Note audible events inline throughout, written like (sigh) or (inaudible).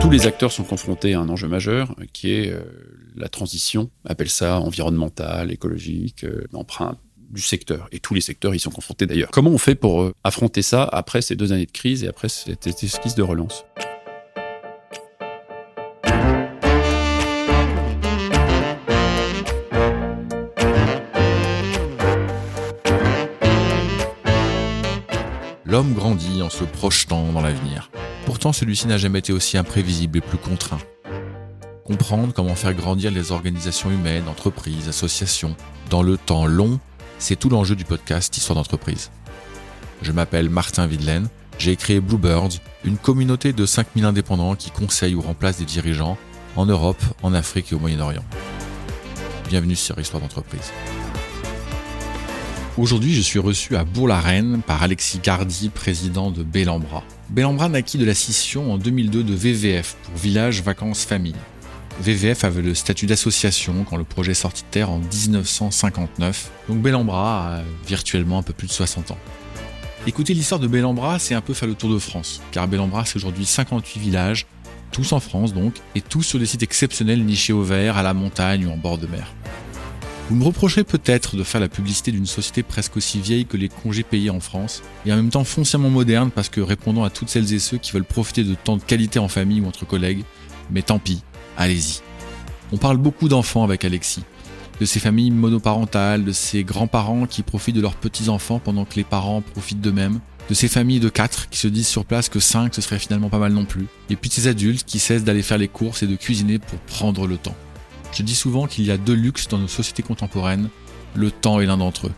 Tous les acteurs sont confrontés à un enjeu majeur qui est euh, la transition, appelle ça environnementale, écologique, euh, l'empreinte du secteur. Et tous les secteurs y sont confrontés d'ailleurs. Comment on fait pour euh, affronter ça après ces deux années de crise et après cette esquisse de relance? L'homme grandit en se projetant dans l'avenir. Pourtant, celui-ci n'a jamais été aussi imprévisible et plus contraint. Comprendre comment faire grandir les organisations humaines, entreprises, associations, dans le temps long, c'est tout l'enjeu du podcast Histoire d'entreprise. Je m'appelle Martin Videlaine, j'ai créé Bluebirds, une communauté de 5000 indépendants qui conseillent ou remplacent des dirigeants en Europe, en Afrique et au Moyen-Orient. Bienvenue sur Histoire d'entreprise. Aujourd'hui, je suis reçu à Bourg-la-Reine par Alexis Gardy, président de Bellambra. Bellambra naquit de la scission en 2002 de VVF pour Village Vacances Famille. VVF avait le statut d'association quand le projet sortit de terre en 1959, donc Bellambra a virtuellement un peu plus de 60 ans. Écouter l'histoire de Bellambra, c'est un peu faire le tour de France, car Bellambra c'est aujourd'hui 58 villages, tous en France donc, et tous sur des sites exceptionnels nichés au vert, à la montagne ou en bord de mer. Vous me reprocherez peut-être de faire la publicité d'une société presque aussi vieille que les congés payés en France, et en même temps foncièrement moderne parce que répondant à toutes celles et ceux qui veulent profiter de temps de qualité en famille ou entre collègues, mais tant pis, allez-y. On parle beaucoup d'enfants avec Alexis, de ces familles monoparentales, de ces grands-parents qui profitent de leurs petits-enfants pendant que les parents profitent d'eux-mêmes, de ces familles de 4 qui se disent sur place que 5 ce serait finalement pas mal non plus, et puis de ces adultes qui cessent d'aller faire les courses et de cuisiner pour prendre le temps. Je dis souvent qu'il y a deux luxes dans nos sociétés contemporaines, le temps est l'un d'entre eux.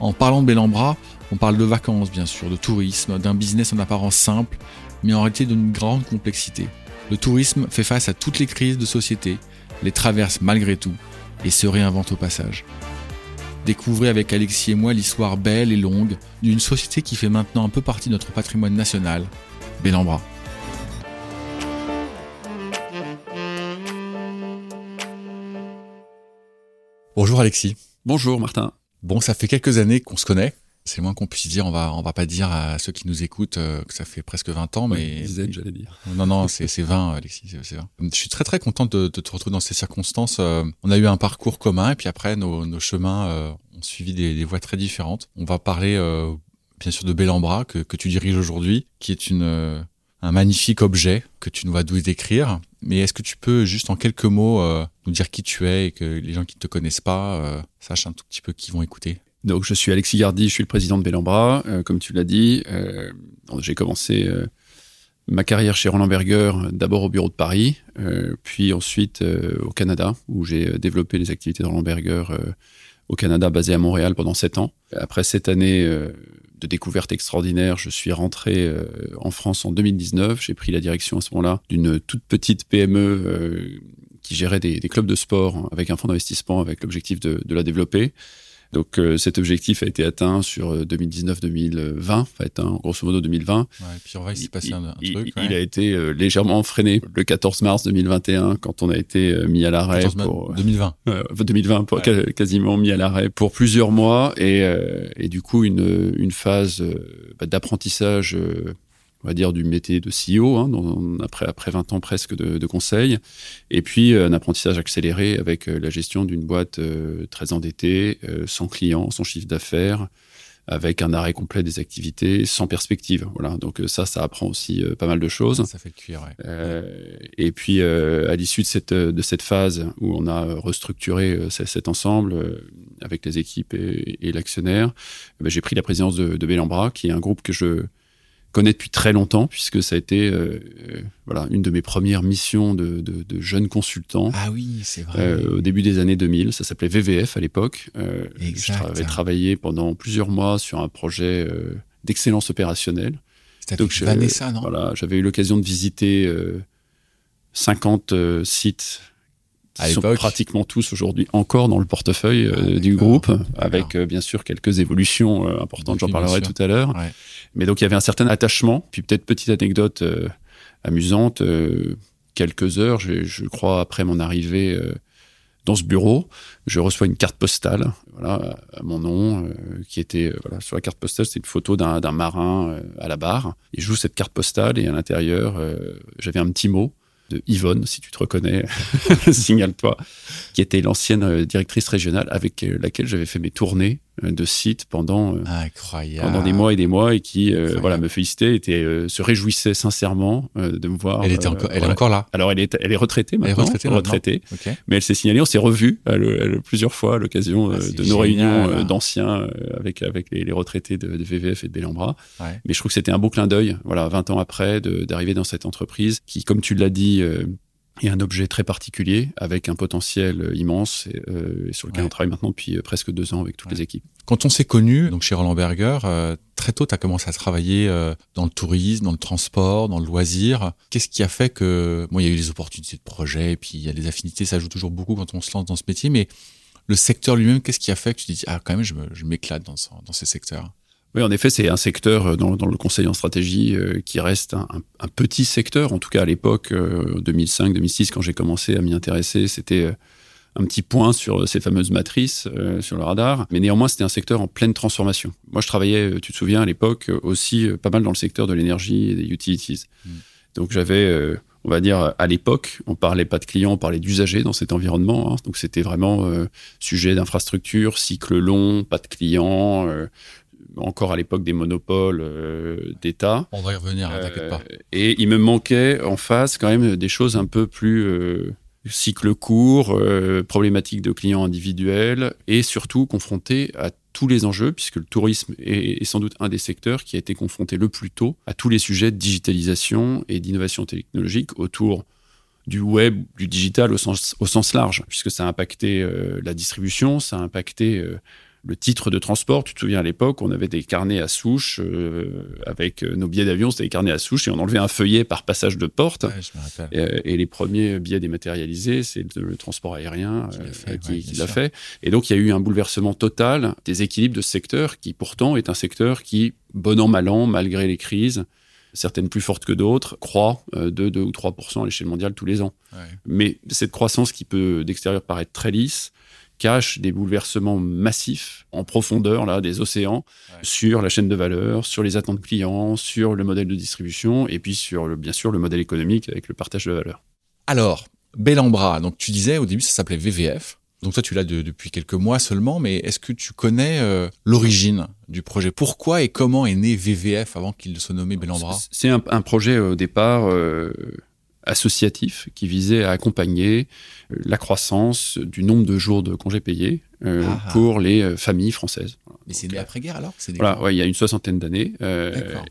En parlant de Bellambra, on parle de vacances bien sûr, de tourisme, d'un business en apparence simple, mais en réalité d'une grande complexité. Le tourisme fait face à toutes les crises de société, les traverse malgré tout, et se réinvente au passage. Découvrez avec Alexis et moi l'histoire belle et longue d'une société qui fait maintenant un peu partie de notre patrimoine national, Bellambra. Bonjour Alexis. Bonjour Martin. Bon, ça fait quelques années qu'on se connaît. C'est le moins qu'on puisse dire. On va, on va pas dire à ceux qui nous écoutent euh, que ça fait presque 20 ans, mais. dizaine, j'allais dire. Non, non, c'est, 20, Alexis, c'est 20. Je suis très, très contente de, te retrouver dans ces circonstances. Euh, on a eu un parcours commun et puis après, nos, nos chemins euh, ont suivi des, des, voies très différentes. On va parler, bien sûr, de Bellambra, que, que tu diriges aujourd'hui, qui est une, un magnifique objet que tu nous vas nous décrire. Mais est-ce que tu peux juste en quelques mots euh, nous dire qui tu es et que les gens qui ne te connaissent pas euh, sachent un tout petit peu qui vont écouter? Donc je suis Alexis Gardy, je suis le président de Bellambra. Euh, comme tu l'as dit, j'ai commencé ma carrière chez Roland Berger d'abord au bureau de Paris, puis ensuite au Canada où j'ai développé les activités de Roland Berger au Canada basé à Montréal pendant sept ans. Après cette année de découverte extraordinaire. Je suis rentré euh, en France en 2019. J'ai pris la direction à ce moment-là d'une toute petite PME euh, qui gérait des, clubs de sport avec un fonds d'investissement avec l'objectif de, la développer. Donc euh, cet objectif a été atteint sur 2019-2020, enfin atteint grosso modo 2020. Ouais, puis on va y passer un, un il, truc. Il a été légèrement freiné le 14 mars 2021 quand on a été mis à l'arrêt pour 2020. 2020 (laughs) pour, quasiment mis à l'arrêt pour plusieurs mois et, et du coup une, une phase bah, d'apprentissage on va dire, du métier de CEO, hein, après, après 20 ans presque de, de conseil, et puis euh, un apprentissage accéléré avec euh, la gestion d'une boîte euh, très endettée, sans clients, sans chiffre d'affaires, avec un arrêt complet des activités, sans perspective. Voilà, donc ça, ça apprend aussi pas mal de choses. Ça fait le cuir, ouais. et puis, à l'issue de cette, de cette phase où on a restructuré cet ensemble avec les équipes et, et l'actionnaire, eh ben, j'ai pris la présidence de, de Bellambra, qui est un groupe que je connais depuis très longtemps, puisque ça a été euh, euh, voilà, une de mes premières missions de, de, de jeune consultant. Ah oui, c'est vrai. Euh, au début des années 2000, ça s'appelait VVF à l'époque. Euh, J'avais travaillé pendant plusieurs mois sur un projet d'excellence opérationnelle. C'était Donc, Vanessa, non? Voilà, j'avais eu l'occasion de visiter 50 sites qui sont pratiquement tous aujourd'hui encore dans le portefeuille ah, du groupe, avec bien sûr quelques évolutions importantes, j'en parlerai tout à l'heure. Ouais. Mais donc il y avait un certain attachement. Puis peut-être petite anecdote euh, amusante, euh, quelques heures, je, je, crois après mon arrivée euh, dans ce bureau, je reçois une carte postale, voilà, à mon nom, qui était voilà sur la carte postale, c'était une photo d'un marin à la barre. Et je joue cette carte postale et à l'intérieur, j'avais un petit mot de Yvonne, si tu te reconnais, (laughs) signale-toi, qui était l'ancienne euh, directrice régionale avec euh, laquelle j'avais fait mes tournées de sites pendant, pendant des mois et des mois et qui voilà, me félicitait, était, se réjouissait sincèrement de me voir. Elle, était encore, elle est encore là Alors elle est, elle est retraitée maintenant. Elle est retraitée, retraitée mais elle s'est signalée, on s'est revus plusieurs fois à l'occasion ah, de nos réunions d'anciens avec, avec les, retraités de, VVF et de Bellambra. Mais je trouve que c'était un beau clin d'œil, voilà, 20 ans après, d'arriver dans cette entreprise qui, comme tu l'as dit, euh, est un objet très particulier avec un potentiel euh, immense euh, et, sur lequel on travaille maintenant depuis presque deux ans avec toutes les équipes. Quand on s'est connu, donc chez Roland Berger, très tôt, tu as commencé à travailler dans le tourisme, dans le transport, dans le loisir. Qu'est-ce qui a fait que, bon, il y a eu les opportunités de projet, et puis il y a des affinités, ça joue toujours beaucoup quand on se lance dans ce métier, mais le secteur lui-même, qu'est-ce qui a fait que tu te dis, ah, quand même, je m'éclate dans, dans ces secteurs oui, en effet, c'est un secteur euh, dans, le conseil en stratégie euh, qui reste un, petit secteur. En tout cas, à l'époque, 2005-2006, euh, quand j'ai commencé à m'y intéresser, c'était un petit point sur ces fameuses matrices sur le radar. Mais néanmoins, c'était un secteur en pleine transformation. Moi, je travaillais, tu te souviens, à l'époque, aussi pas mal dans le secteur de l'énergie et des utilities. Mm. Donc, j'avais on va dire, à l'époque, on parlait pas de clients, on parlait d'usagers dans cet environnement. Hein. Donc c'était vraiment sujet d'infrastructure, cycle long, pas de clients, encore à l'époque des monopoles euh, d'État. On va y revenir, hein, t'inquiète pas. Euh, et il me manquait en face quand même des choses un peu plus euh, cycle court, problématiques de clients individuels et surtout confronté à tous les enjeux, puisque le tourisme est, sans doute un des secteurs qui a été confronté le plus tôt à tous les sujets de digitalisation et d'innovation technologique autour du web, du digital au sens, au sens large, puisque ça a impacté la distribution, ça a impacté le titre de transport. Tu te souviens à l'époque, on avait des carnets à souche euh, avec euh, nos billets d'avion, c'était des carnets à souche et on enlevait un feuillet par passage de porte. et, les premiers billets dématérialisés, c'est le, transport aérien qui l'a fait, Et donc il y a eu un bouleversement total des équilibres de ce secteur qui pourtant est un secteur qui, bon an mal an, malgré les crises, certaines plus fortes que d'autres, croît euh, de 2 ou 3% à l'échelle mondiale tous les ans. Mais cette croissance qui peut d'extérieur paraître très lisse, cache des bouleversements massifs en profondeur là des océans sur la chaîne de valeur, sur les attentes clients, sur le modèle de distribution et puis sur le, bien sûr le modèle économique avec le partage de valeur. Alors, Bellambra, donc tu disais au début ça s'appelait VVF. Donc toi tu l'as depuis quelques mois seulement, mais est-ce que tu connais euh, l'origine du projet? Pourquoi et comment est né VVF avant qu'il se nommait Bellambra? C'est un, projet au départ euh, associatif qui visait à accompagner euh, la croissance du nombre de jours de congés payés euh, ah. pour les euh, familles françaises. Mais c'est après-guerre alors Voilà, ouais, il y a une soixantaine d'années.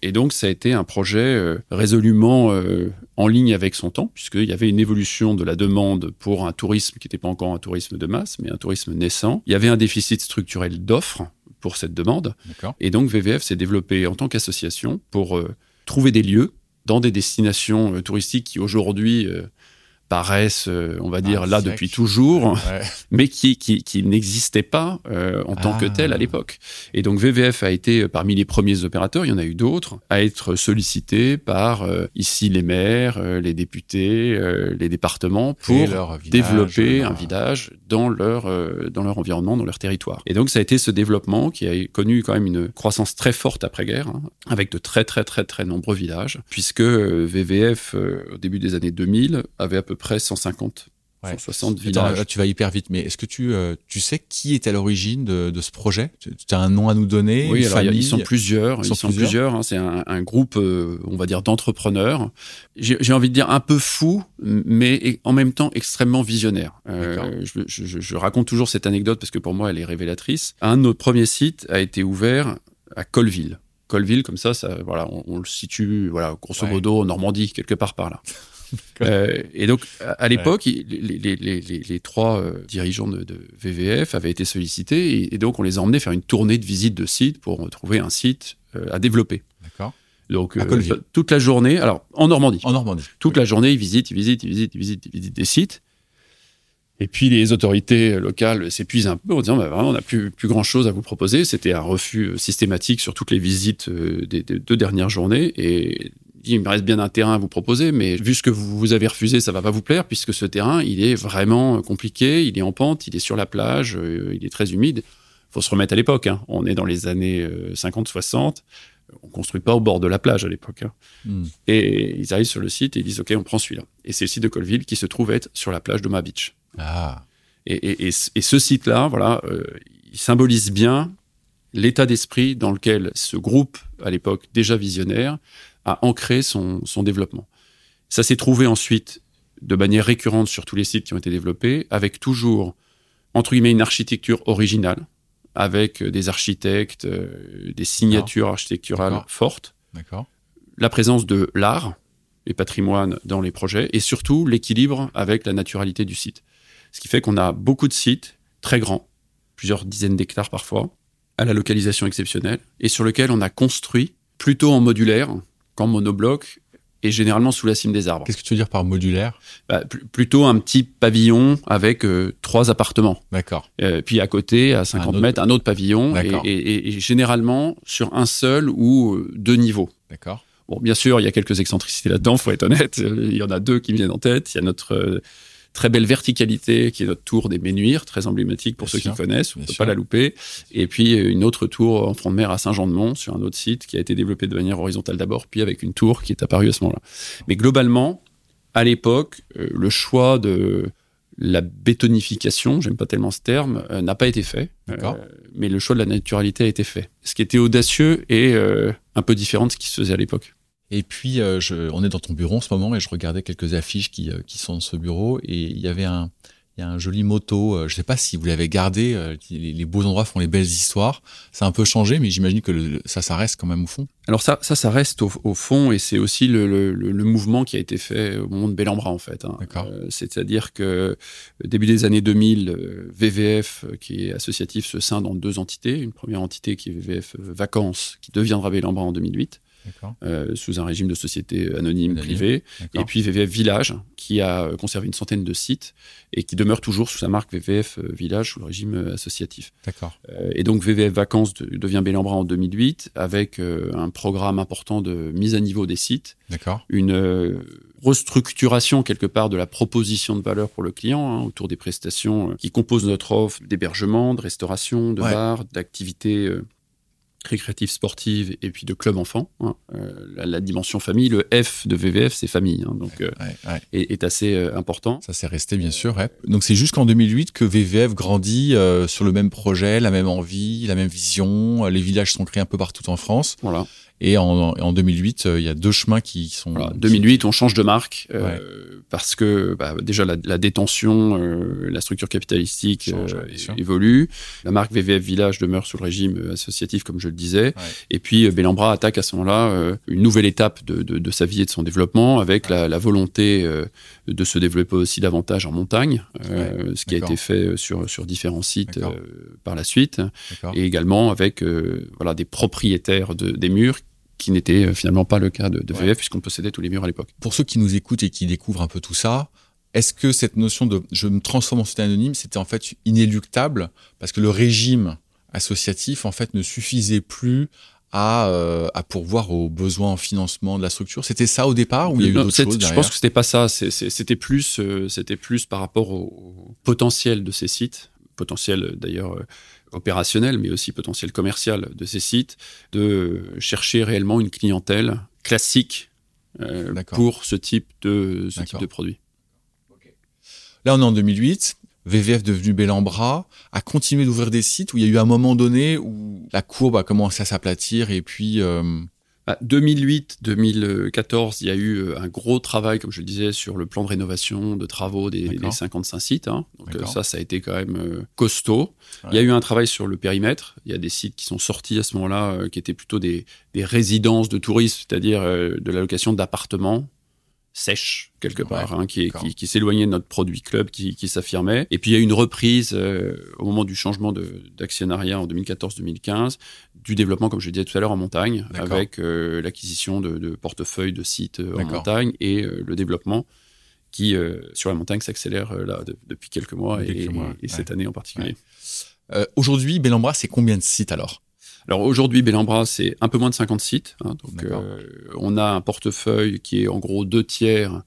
et donc ça a été un projet résolument en ligne avec son temps, puisqu'il y avait une évolution de la demande pour un tourisme qui n'était pas encore un tourisme de masse, mais un tourisme naissant. Il y avait un déficit structurel d'offres pour cette demande. Et donc VVF s'est développé en tant qu'association pour trouver des lieux dans des destinations euh, touristiques qui aujourd'hui euh, paraissent, euh, on va dire, ah, là depuis toujours, (laughs) mais qui, qui, qui n'existaient pas euh, en tant que tel à ah. l'époque. Et donc VVF a été euh, parmi les premiers opérateurs, il y en a eu d'autres, à être sollicité par ici les maires, les députés, les départements pour développer un village dans leur, dans leur environnement, dans leur territoire. Et donc ça a été ce développement qui a connu quand même une croissance très forte après-guerre, hein, avec de très très très très nombreux villages, puisque VVF, au début des années 2000, avait à peu près 150 160 villages. tu vas hyper vite, mais est-ce que tu, euh, tu sais qui est à l'origine de, ce projet? Tu as un nom à nous donner Oui, alors ils sont plusieurs. Ils sont, plusieurs. Hein. c'est un, groupe, euh, on va dire, d'entrepreneurs. J'ai envie de dire un peu fou, mais en même temps extrêmement visionnaire. Euh, je, raconte toujours cette anecdote parce que pour moi, elle est révélatrice. Un de nos premiers sites a été ouvert à Colville. Colville, comme ça, ça voilà, on, le situe, voilà, grosso modo, en Normandie, quelque part par là. (laughs) (laughs) Euh, et donc, à, l'époque, les, trois euh, dirigeants de, VVF avaient été sollicités et, donc on les a emmenés faire une tournée de visite de site pour trouver un site euh, à développer. D'accord. Donc, toute la journée, alors en Normandie. En Normandie. Toute la journée, ils visitent, ils visitent, ils visitent, ils visitent, ils visitent des sites. Et puis les autorités locales s'épuisent un peu en disant bah, vraiment on n'a plus, plus grand chose à vous proposer. C'était un refus systématique sur toutes les visites des, des deux dernières journées et il me reste bien un terrain à vous proposer, mais vu ce que vous, vous avez refusé, ça va pas vous plaire, puisque ce terrain, il est vraiment compliqué, il est en pente, il est sur la plage, euh, il est très humide. faut se remettre à l'époque. Hein. On est dans les années 50-60. On construit pas au bord de la plage à l'époque. Hein. Hmm. Et ils arrivent sur le site et ils disent OK, on prend celui-là. Et c'est le site de Colville qui se trouve être sur la plage de Ma Beach. Ah, Et, et- et ce- et ce site-là, voilà, euh, il symbolise bien l'état d'esprit dans lequel ce groupe, à l'époque déjà visionnaire, a ancré son, son développement. Ça s'est trouvé ensuite de manière récurrente sur tous les sites qui ont été développés, avec toujours, entre guillemets, une architecture originale, avec euh, des architectes, euh, des signatures architecturales fortes, la présence de l'art et patrimoine dans les projets, et surtout l'équilibre avec la naturalité du site. Ce qui fait qu'on a beaucoup de sites très grands, plusieurs dizaines d'hectares parfois, à la localisation exceptionnelle, et sur lequel on a construit plutôt en modulaire qu'en monobloc, et généralement sous la cime des arbres. Qu'est-ce que tu veux dire par modulaire? Bah, pl- plutôt un petit pavillon avec euh, trois appartements. D'accord. Euh, puis à côté, à 50 autre- mètres, un autre pavillon, et, et- généralement sur un seul ou euh, deux niveaux. D'accord. Bon, bien sûr, il y a quelques excentricités là-dedans, faut être honnête. Il y en a deux qui me viennent en tête. Il y a notre très belle verticalité, qui est notre tour des Ménuires, très emblématique pour Bien ceux sûr, qui connaissent, on ne peut sûr. pas la louper. Et puis euh, une autre tour en front de mer à Saint-Jean-de-Mont, sur un autre site, qui a été développé de manière horizontale d'abord, puis avec une tour qui est apparue à ce moment-là. Mais globalement, à l'époque, euh, le choix de la bétonification, j'aime pas tellement ce terme, euh, n'a pas été fait. Euh, mais le choix de la naturalité a été fait. Ce qui était audacieux et un peu différent de ce qui se faisait à l'époque. Et puis, euh, je, on est dans ton bureau en ce moment et je regardais quelques affiches qui, euh, qui sont dans ce bureau et il y avait un, il y a un joli motto. euh, je sais pas si vous l'avez gardé. euh, les, les beaux endroits font les belles histoires. Ça a un peu changé, mais j'imagine que le- ça, ça reste quand même au fond. Alors ça, ça, ça reste au, au fond et c'est aussi le, le- le- le mouvement qui a été fait au moment de Bellambra en fait. hein. D'accord. Euh, C'est-à-dire que début des années 2000, euh, VVF qui est associatif se scinde en deux entités. Une première entité qui est VVF Vacances qui deviendra Bellambra en 2008 D'accord. Euh, sous un régime de société anonyme, Anonyme. privée. Et puis VVF Village, qui a euh, conservé une centaine de sites et qui demeure toujours sous sa marque VVF euh, Village, sous le régime euh, associatif. D'accord. Euh, et donc VVF Vacances de- devient Bellambra en 2008, avec euh, un programme important de mise à niveau des sites, D'accord. une euh, restructuration quelque part de la proposition de valeur pour le client, hein, autour des prestations euh, qui composent notre offre d'hébergement, de restauration, de Ouais. bar, d'activités récréatives sportives et puis de club enfants. hein. Euh, la, la dimension famille, le F de VVF, c'est famille, hein, donc euh, Ouais, ouais. est, est assez euh, important. Ça s'est resté, bien sûr. Donc, c'est jusqu'en 2008 que VVF grandit sur le même projet, la même envie, la même vision. Les villages sont créés un peu partout en France. Voilà. Et en, en 2008, euh, il y a deux chemins qui sont. Voilà, qui- 2008, on change de marque euh, parce que bah, déjà la, la détention, euh, la structure capitalistique Change, euh, évolue. La marque VVF Village demeure sous le régime associatif, comme je le disais. Ouais. Et puis euh, Bellambra attaque à ce moment-là une nouvelle étape de, de- de sa vie et de son développement, avec la, la volonté euh, de se développer aussi davantage en montagne, euh, ce qui a été fait sur, sur différents sites euh, par la suite, et également avec euh, voilà, des propriétaires de, des murs qui n'était euh, finalement pas le cas de, de Ouais. VF puisqu'on possédait tous les murs à l'époque. Pour ceux qui nous écoutent et qui découvrent un peu tout ça, est-ce que cette notion de je me transforme en société anonyme, c'était en fait inéluctable? Parce que le régime associatif en fait ne suffisait plus à, euh, à pourvoir aux besoins en financement de la structure C'était ça au départ ou il y a eu d'autres choses Je derrière pense que c'était pas ça. C'était plus, euh, c'était plus par rapport au, potentiel de ces sites, potentiel euh, d'ailleurs euh, opérationnel, mais aussi potentiel commercial de ces sites, de chercher réellement une clientèle classique euh, pour ce type de ce type de produit. Là, on est en 2008. VVF devenu Bellambra a continué d'ouvrir des sites où il y a eu un moment donné où la courbe a commencé à s'aplatir et puis euh, Bah, 2008-2014, il y a eu euh, un gros travail, comme je le disais, sur le plan de rénovation, de travaux des, D'accord. des 55 sites. hein. Donc euh, ça, ça a été quand même costaud. Ouais. Il y a eu un travail sur le périmètre. Il y a des sites qui sont sortis à ce moment-là, qui étaient plutôt des, des résidences de touristes, c'est-à-dire de la location d'appartements sèches quelque Ouais, part, hein, qui, qui, qui s'éloignait de notre produit club, qui, qui s'affirmait. Et puis il y a eu une reprise euh, au moment du changement d'actionnariat en 2014-2015 du développement, comme je le disais tout à l'heure, en montagne, avec euh, l'acquisition de, de portefeuilles de sites euh, en montagne et euh, le développement qui, sur la montagne, s'accélère là de- depuis quelques mois Depuis et, quelques mois, et cette année en particulier. aujourd'hui, Bellambra, c'est combien de sites alors? Alors aujourd'hui, Bellambra, c'est un peu moins de 50 sites. hein, donc, euh, on a un portefeuille qui est en gros deux tiers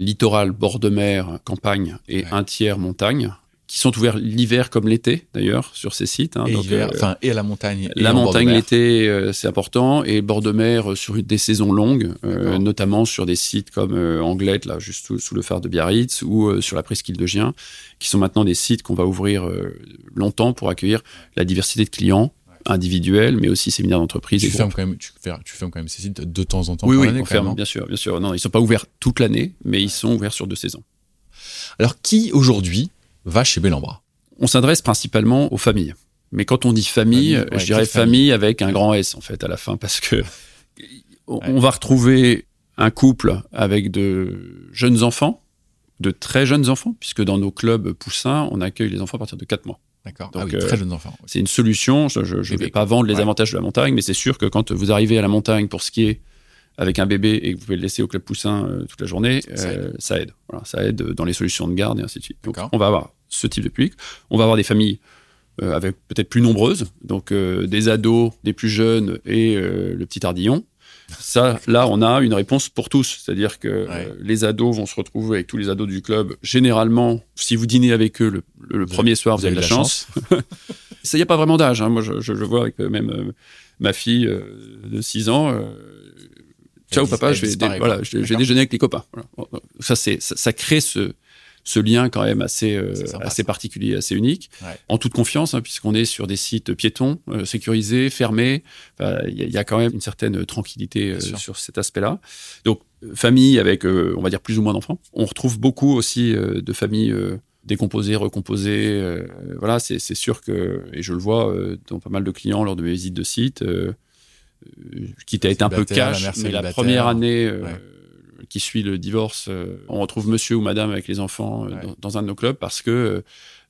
littoral, bord de mer, campagne, et Ouais. un tiers montagne, qui sont ouverts l'hiver comme l'été, d'ailleurs, sur ces sites. hein. Et, Donc, hiver, euh, et à la montagne. et la montagne l'été, euh, c'est important, et bord de mer euh, sur des saisons longues, notamment sur des sites comme Anglette, là, juste sous, sous le phare de Biarritz, ou sur la presqu'île de Gien, qui sont maintenant des sites qu'on va ouvrir longtemps pour accueillir la diversité de clients individuels, mais aussi séminaires d'entreprise. Tu fermes, groupes. quand même, tu, fermes quand même ces sites de temps en temps Oui, par oui, ferme, bien sûr, bien sûr. Non, ils sont pas ouverts toute l'année, mais ils sont ouverts sur deux saisons. Alors, qui aujourd'hui va chez Bellambra? On s'adresse principalement aux familles. Mais quand on dit famille, Famille, euh, ouais, je dirais famille famille? avec un grand S en fait à la fin parce que (laughs) on, Ouais. on va retrouver un couple avec de jeunes enfants, de très jeunes enfants, puisque dans nos clubs poussins, on accueille les enfants à partir de 4 mois. D'accord. Donc, ah oui, euh, très jeunes enfants. C'est une solution. Je ne vais pas vendre les Ouais. avantages de la montagne, mais c'est sûr que quand vous arrivez à la montagne pour skier avec un bébé et que vous pouvez le laisser au club poussin euh, toute la journée, Ça euh, ça aide. Voilà, ça aide dans les solutions de garde et ainsi de suite. Donc, on va avoir ce type de public. On va avoir des familles euh, avec peut-être plus nombreuses, donc euh, des ados, des plus jeunes et euh, le petit ardillon. Ça, là, on a une réponse pour tous. C'est-à-dire que euh, les ados vont se retrouver avec tous les ados du club. Généralement, si vous dînez avec eux le, premier soir, vous, avez de la chance. (laughs) Ça, il n'y a pas vraiment d'âge. hein. Moi, je, je, je vois avec euh, même euh, ma fille euh, de 6 ans. euh, Ciao papa, je vais, voilà, je, vais déjeuner avec les copains. Voilà. Ça, c'est, ça, ça crée ce, ce lien quand même assez, euh, sympa, assez ça. particulier, assez unique, Ouais. en toute confiance, hein, puisqu'on est sur des sites piétons, euh, sécurisés, fermés. Enfin, Il y, a- il y a quand même une certaine tranquillité euh, sur cet aspect-là. Donc, famille avec, on va dire, plus ou moins d'enfants. On retrouve beaucoup aussi de familles décomposées, recomposées. euh, voilà, c'est sûr que, et je le vois euh, dans pas mal de clients lors de mes visites de sites, euh, quitte à être un peu la cash, mais la première année Ouais. Qui suit le divorce, euh, on retrouve monsieur ou madame avec les enfants euh, Ouais. dans, dans un de nos clubs parce que euh,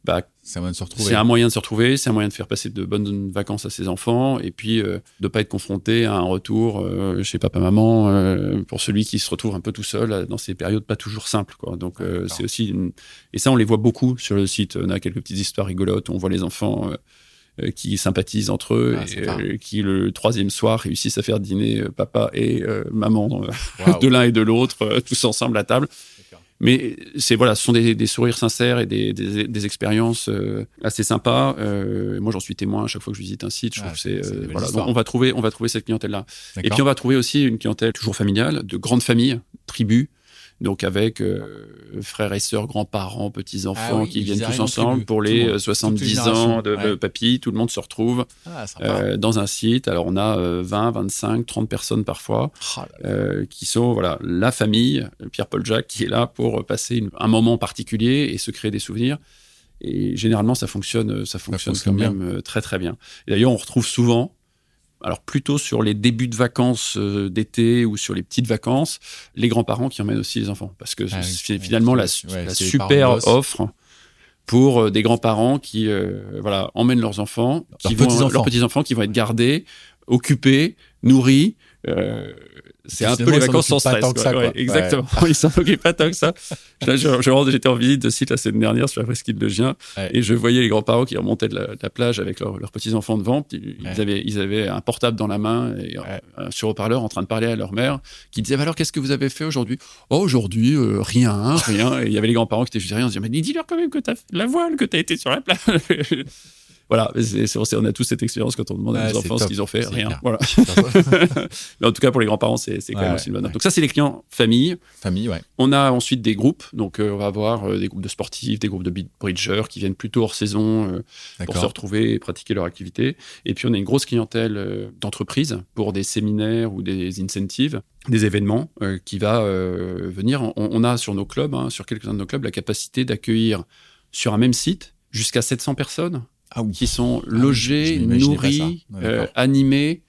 bah, C'est un moyen de se retrouver. c'est un moyen de se retrouver, c'est un moyen de faire passer de bonnes vacances à ses enfants et puis euh, de pas être confronté à un retour euh, chez papa-maman euh, pour celui qui se retrouve un peu tout seul dans ces périodes pas toujours simples. Quoi. Donc c'est aussi une... et ça on les voit beaucoup sur le site. On a quelques petites histoires rigolotes. On voit les enfants. Euh, qui sympathisent entre eux Ah, et euh, qui le troisième soir réussissent à faire dîner euh, papa et euh, maman (laughs) de l'un et de l'autre euh, tous ensemble à table mais c'est voilà, ce sont des, des sourires sincères et des, des, des expériences assez sympas. Moi, j'en suis témoin à chaque fois que je visite un site. Je Ah, trouve c'est voilà. Donc, on va trouver, on va trouver cette clientèle-là. Et D'accord. puis on va trouver aussi une clientèle toujours familiale, de grandes familles, tribus. Donc avec euh, frères et sœurs, grands-parents, petits-enfants Ah oui, qui viennent tous en ensemble pour les monde, euh, 70 toutes les ans de, ouais. papy. Tout le monde se retrouve Ah, euh, dans un site. Alors on a euh, 20, 25, 30 personnes parfois là, euh, qui sont voilà la famille Pierre-Paul Jacques qui est là pour passer une- un moment particulier et se créer des souvenirs. Et généralement, ça fonctionne, ça fonctionne fonctionne quand même euh, très très bien. D'ailleurs, on retrouve souvent, alors plutôt sur les débuts de vacances euh, d'été ou sur les petites vacances, les grands-parents qui emmènent aussi les enfants, parce que Ah oui, finalement la, ouais, super offre pour euh, des grands-parents qui euh, voilà emmènent leurs enfants, qui Leurs vont petits-enfants. leurs enfants qui vont être gardés, occupés, nourris. euh, c'est un peu les ils vacances sans stress. tant que quoi. ça, quoi. Ouais, Ouais. exactement. Ils s'en occupent pas tant que ça. Là, je, j'étais en visite de site la semaine dernière sur la presqu'île de Gien Ouais. et je voyais les grands-parents qui remontaient de la, de la plage avec leurs leurs petits-enfants devant. Ils, ils avaient, ils avaient un portable dans la main et un sur haut-parleur en train de parler à leur mère qui disait bah alors qu'est-ce que vous avez fait aujourd'hui? Oh aujourd'hui euh, rien rien et il y avait les grands-parents qui étaient juste rien on se disait mais dis-leur quand même que t'as fait de la voile que t'as été sur la plage voilà c'est, on a tous cette expérience quand on demande à nos enfants ce qu'ils ont fait rien clair. voilà (laughs) (laughs) mais en tout cas pour les grands-parents c'est, quand Ouais, même aussi offre. ouais. donc ça c'est les clients famille Famille, ouais. on a ensuite des groupes, donc euh, on va avoir euh, des groupes de sportifs, des groupes de bridgers qui viennent plutôt hors saison euh, pour se retrouver et pratiquer leur activité. Et puis on a une grosse clientèle d'entreprises pour des séminaires ou des incentives, des événements euh, qui va euh, venir. On, on a sur nos clubs, hein, sur quelques-uns de nos clubs, la capacité d'accueillir sur un même site jusqu'à 700 personnes Ah oui. qui sont Ah oui, nourries, Ouais, euh, animées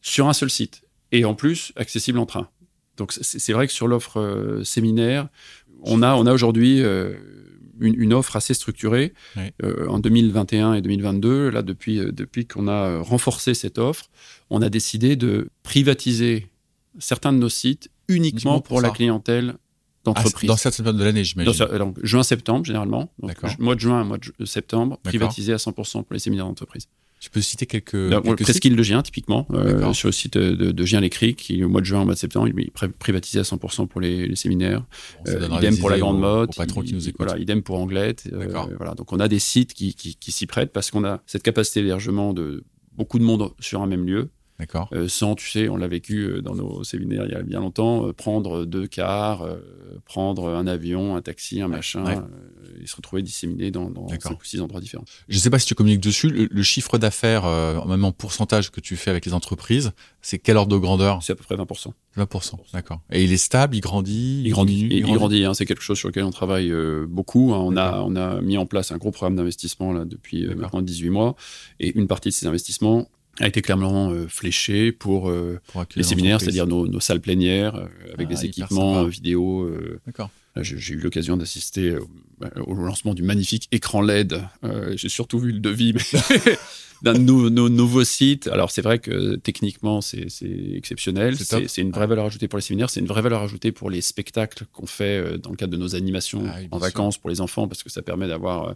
sur un seul site. Et en plus, accessible en train. Donc c'est vrai que sur l'offre euh, séminaire, on a, on a aujourd'hui euh, une, une offre assez structurée. En 2021 et 2022, là, depuis, depuis qu'on a renforcé cette offre, on a décidé de privatiser certains de nos sites uniquement Uniquement pour, pour la ça. Clientèle Ah, d'entreprise. dans cette période de l'année, j'imagine. Dans ce- donc, juin-septembre, généralement. Donc, D'accord. mois de juin, mois de septembre, privatisé à 100% pour les séminaires d'entreprise. Tu peux citer quelques. Donc, quelques Presqu'île de Gien, typiquement, euh, sur le site de, de Gien-les-Criques, qui au mois de juin, au mois de septembre, il est pri- privatisé à 100% pour les, les séminaires. Bon, Euh, idem pour la grande aux patrons qui nous écoutent. Voilà, idem pour Anglette. euh, voilà. Donc on a des sites qui, qui, qui s'y prêtent parce qu'on a cette capacité d'hébergement de beaucoup de monde sur un même lieu. D'accord. Euh, sans, tu sais, on l'a vécu euh, dans nos séminaires il y a bien longtemps, euh, prendre deux cars, prendre un avion, un taxi, un machin, ouais. et se retrouver disséminés dans, dans cinq ou six endroits différents. Je ne sais pas si tu communiques dessus. Le, le chiffre d'affaires, même en pourcentage que tu fais avec les entreprises, c'est quel ordre de grandeur? C'est à peu près 20%. 20%. D'accord. Et il est stable, il grandit, Il grandit, diminue, il, il grandit? hein, c'est quelque chose sur lequel on travaille euh, beaucoup. hein. On a, D'accord. on a mis en place un gros programme d'investissement là depuis euh, maintenant 18 mois, et une partie de ces investissements a été clairement euh, fléchée pour euh, pour les séminaires, c'est-à-dire nos, nos salles plénières euh, avec Ah, des équipements vidéo. D'accord. J'ai eu l'occasion d'assister au, lancement du magnifique écran LED. J'ai surtout vu le devis (laughs) d'un de nos, nos nouveaux sites. Alors c'est vrai que techniquement c'est exceptionnel. C'est une vraie valeur ajoutée pour les séminaires. C'est une vraie valeur ajoutée pour les spectacles qu'on fait dans le cadre de nos animations Ah oui, en sûr. vacances pour les enfants parce que ça permet d'avoir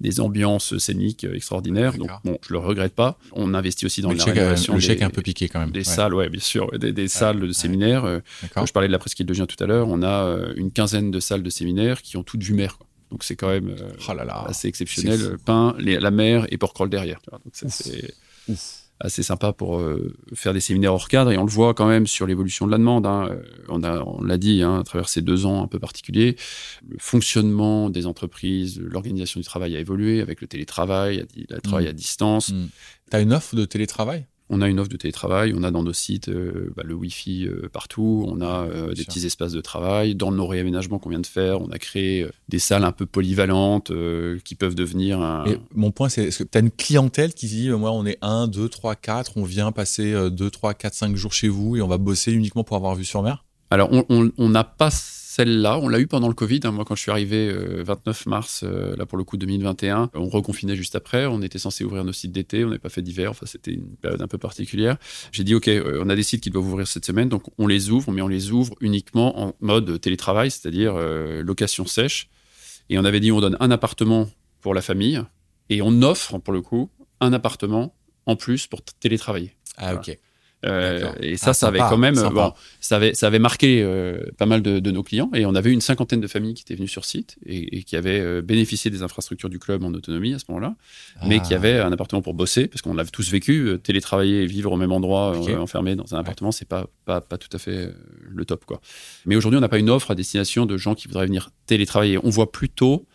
des ambiances scéniques euh, extraordinaires. Donc bon, je le regrette pas. On investit aussi dans le la chèque, rénovation le chèque est un peu piqué quand même. des Ouais. salles, ouais, bien sûr, des, des salles de séminaires. euh, je parlais de la presqu'île de Gien tout à l'heure, on a euh, une quinzaine de salles de séminaires qui ont toutes vue mer. quoi. Donc c'est quand même euh, Oh là là. assez exceptionnel. Pain, les- la mer et Porquerolles derrière. Donc ça, Ouf. c'est Ouf. Assez sympa pour euh, faire des séminaires hors cadre et on le voit quand même sur l'évolution de la demande. hein. Euh, On a, on l'a dit, hein, à travers ces deux ans un peu particuliers, le fonctionnement des entreprises, l'organisation du travail a évolué avec le télétravail, le travail Mm. à distance. Hmm. T'as une offre de télétravail? On a une offre de télétravail, on a dans nos sites euh, bah, le Wi-Fi euh, partout, on a euh, des sûr. petits espaces de travail. Dans nos réaménagements qu'on vient de faire, on a créé des salles un peu polyvalentes qui peuvent devenir un. Et mon point, c'est est-ce que tu as une clientèle qui dit, moi, on est 1, 2, 3, 4, on vient passer 2, 3, 4, 5 jours chez vous et on va bosser uniquement pour avoir vue sur mer? Alors, on n'a pas celle-là, on l'a eu pendant le Covid. hein. Moi, quand je suis arrivé euh, 29 mars, euh, là pour le coup 2021, on reconfinait juste après. On était censé ouvrir nos sites d'été, on n'avait pas fait d'hiver. Enfin, c'était une période un peu particulière. J'ai dit, OK, euh, on a des sites qui doivent ouvrir cette semaine, donc on les ouvre, mais on les ouvre uniquement en mode télétravail, c'est-à-dire euh, location sèche. Et on avait dit, on donne un appartement pour la famille et on offre, pour le coup, un appartement en plus pour télétravailler. Ah, Voilà. ok. Euh, et ça, Ah, ça avait sympa, quand même, sympa. bon, ça avait, ça avait marqué euh, pas mal de, de nos clients. Et on avait une cinquantaine de familles qui étaient venues sur site et, et qui avaient euh, bénéficié des infrastructures du club en autonomie à ce moment-là, mais Ah. qui avaient un appartement pour bosser, parce qu'on l'avait tous vécu. euh, télétravailler et vivre au même endroit, euh, enfermé dans un appartement, c'est pas, pas, pas tout à fait euh, le top, quoi. Mais aujourd'hui, on n'a pas une offre à destination de gens qui voudraient venir télétravailler. On voit plutôt,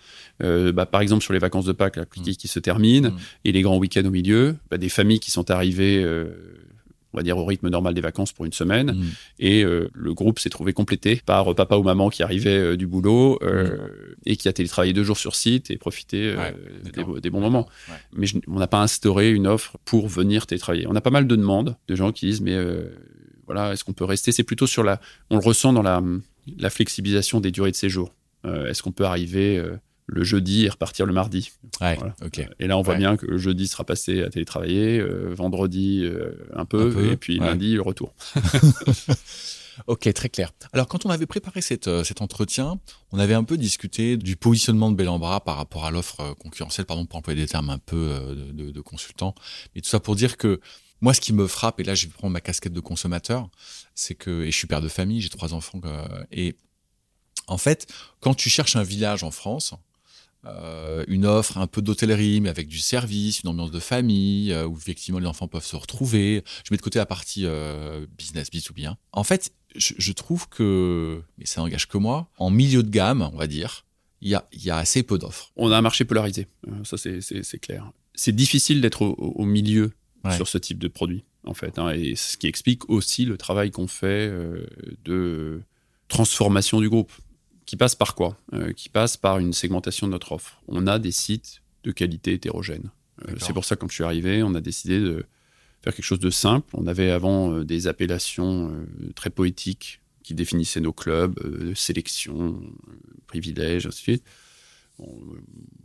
euh, bah, par exemple, sur les vacances de Pâques là, qui, qui se terminent Mm. et les grands week-ends au milieu, bah, des familles qui sont arrivées. euh, on va dire au rythme normal des vacances pour une semaine. Hmm. Et euh, le groupe s'est trouvé complété par euh, papa ou maman qui arrivait euh, du boulot euh, et qui a télétravaillé deux jours sur site et profité Ouais, des, bons moments. Ouais. Mais je- on n'a pas instauré une offre pour venir télétravailler. On a pas mal de demandes de gens qui disent mais voilà est-ce qu'on peut rester? C'est plutôt sur la, on le ressent dans la, la flexibilisation des durées de séjour. Est-ce qu'on peut arriver le jeudi et repartir le mardi Ouais, Voilà. Et là, on voit Ouais. bien que le jeudi sera passé à télétravailler, euh, vendredi euh, un, peu, Un peu, et puis ouais. lundi le retour. (laughs) Ok, très clair. Alors, quand on avait préparé cette, euh, cet entretien, on avait un peu discuté du positionnement de Bellambra par rapport à l'offre concurrentielle, pardon pour employer des termes un peu de, de, consultant, mais tout ça pour dire que moi, ce qui me frappe, et là, je vais prendre ma casquette de consommateur, c'est que, et je suis père de famille, j'ai trois enfants, et en fait, quand tu cherches un village en France, euh, une offre un peu d'hôtellerie, mais avec du service, une ambiance de famille, euh, où effectivement les enfants peuvent se retrouver. Je mets de côté la partie euh, business, B2B. hein. En fait, je, je trouve que, mais ça n'engage que moi, en milieu de gamme, on va dire, il y a, y a assez peu d'offres. On a un marché polarisé, ça c'est- clair. C'est difficile d'être au, milieu Ouais. sur ce type de produit, en fait. hein, et ce qui explique aussi le travail qu'on fait de transformation du groupe, qui passe par quoi? Euh, Qui passe par une segmentation de notre offre. On a des sites de qualité hétérogène. Euh, c'est pour ça que quand je suis arrivé, on a décidé de faire quelque chose de simple. On avait avant euh, des appellations très poétiques qui définissaient nos clubs, sélection, euh, privilèges, ainsi de suite. Bon,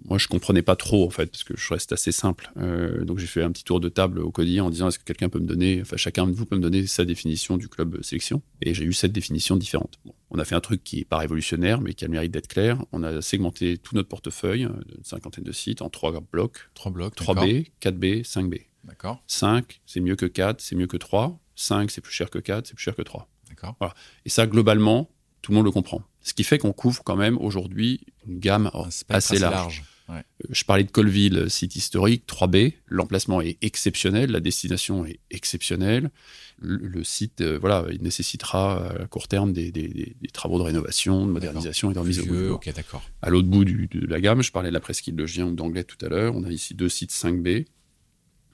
moi, je comprenais pas trop, en fait, parce que je reste assez simple. Euh, donc, j'ai fait un petit tour de table au CODI en disant est-ce que quelqu'un peut me donner, enfin, chacun de vous peut me donner sa définition du club sélection Et j'ai eu sept définitions différentes. Bon, on a fait un truc qui est pas révolutionnaire, mais qui a le mérite d'être clair. On a segmenté tout notre portefeuille, euh, d'une cinquantaine de sites, en trois blocs Trois blocs. d'accord. 3B, 4B, 5B. D'accord. 5, c'est mieux que 4, c'est mieux que 3. 5, c'est plus cher que 4, c'est plus cher que 3. D'accord. Et ça, globalement, tout le monde le comprend. Ce qui fait qu'on couvre quand même aujourd'hui une gamme assez large. Ouais. Euh, Je parlais de Colville, site historique, 3B. L'emplacement est exceptionnel, la destination est exceptionnelle. Le, le site, euh, voilà, il nécessitera à court terme des, des- des- des travaux de rénovation, de modernisation et de remise au ok, d'accord. À l'autre bout du- de la gamme, je parlais de la presqu'île de Gien ou d'Anglais tout à l'heure. On a ici deux sites 5B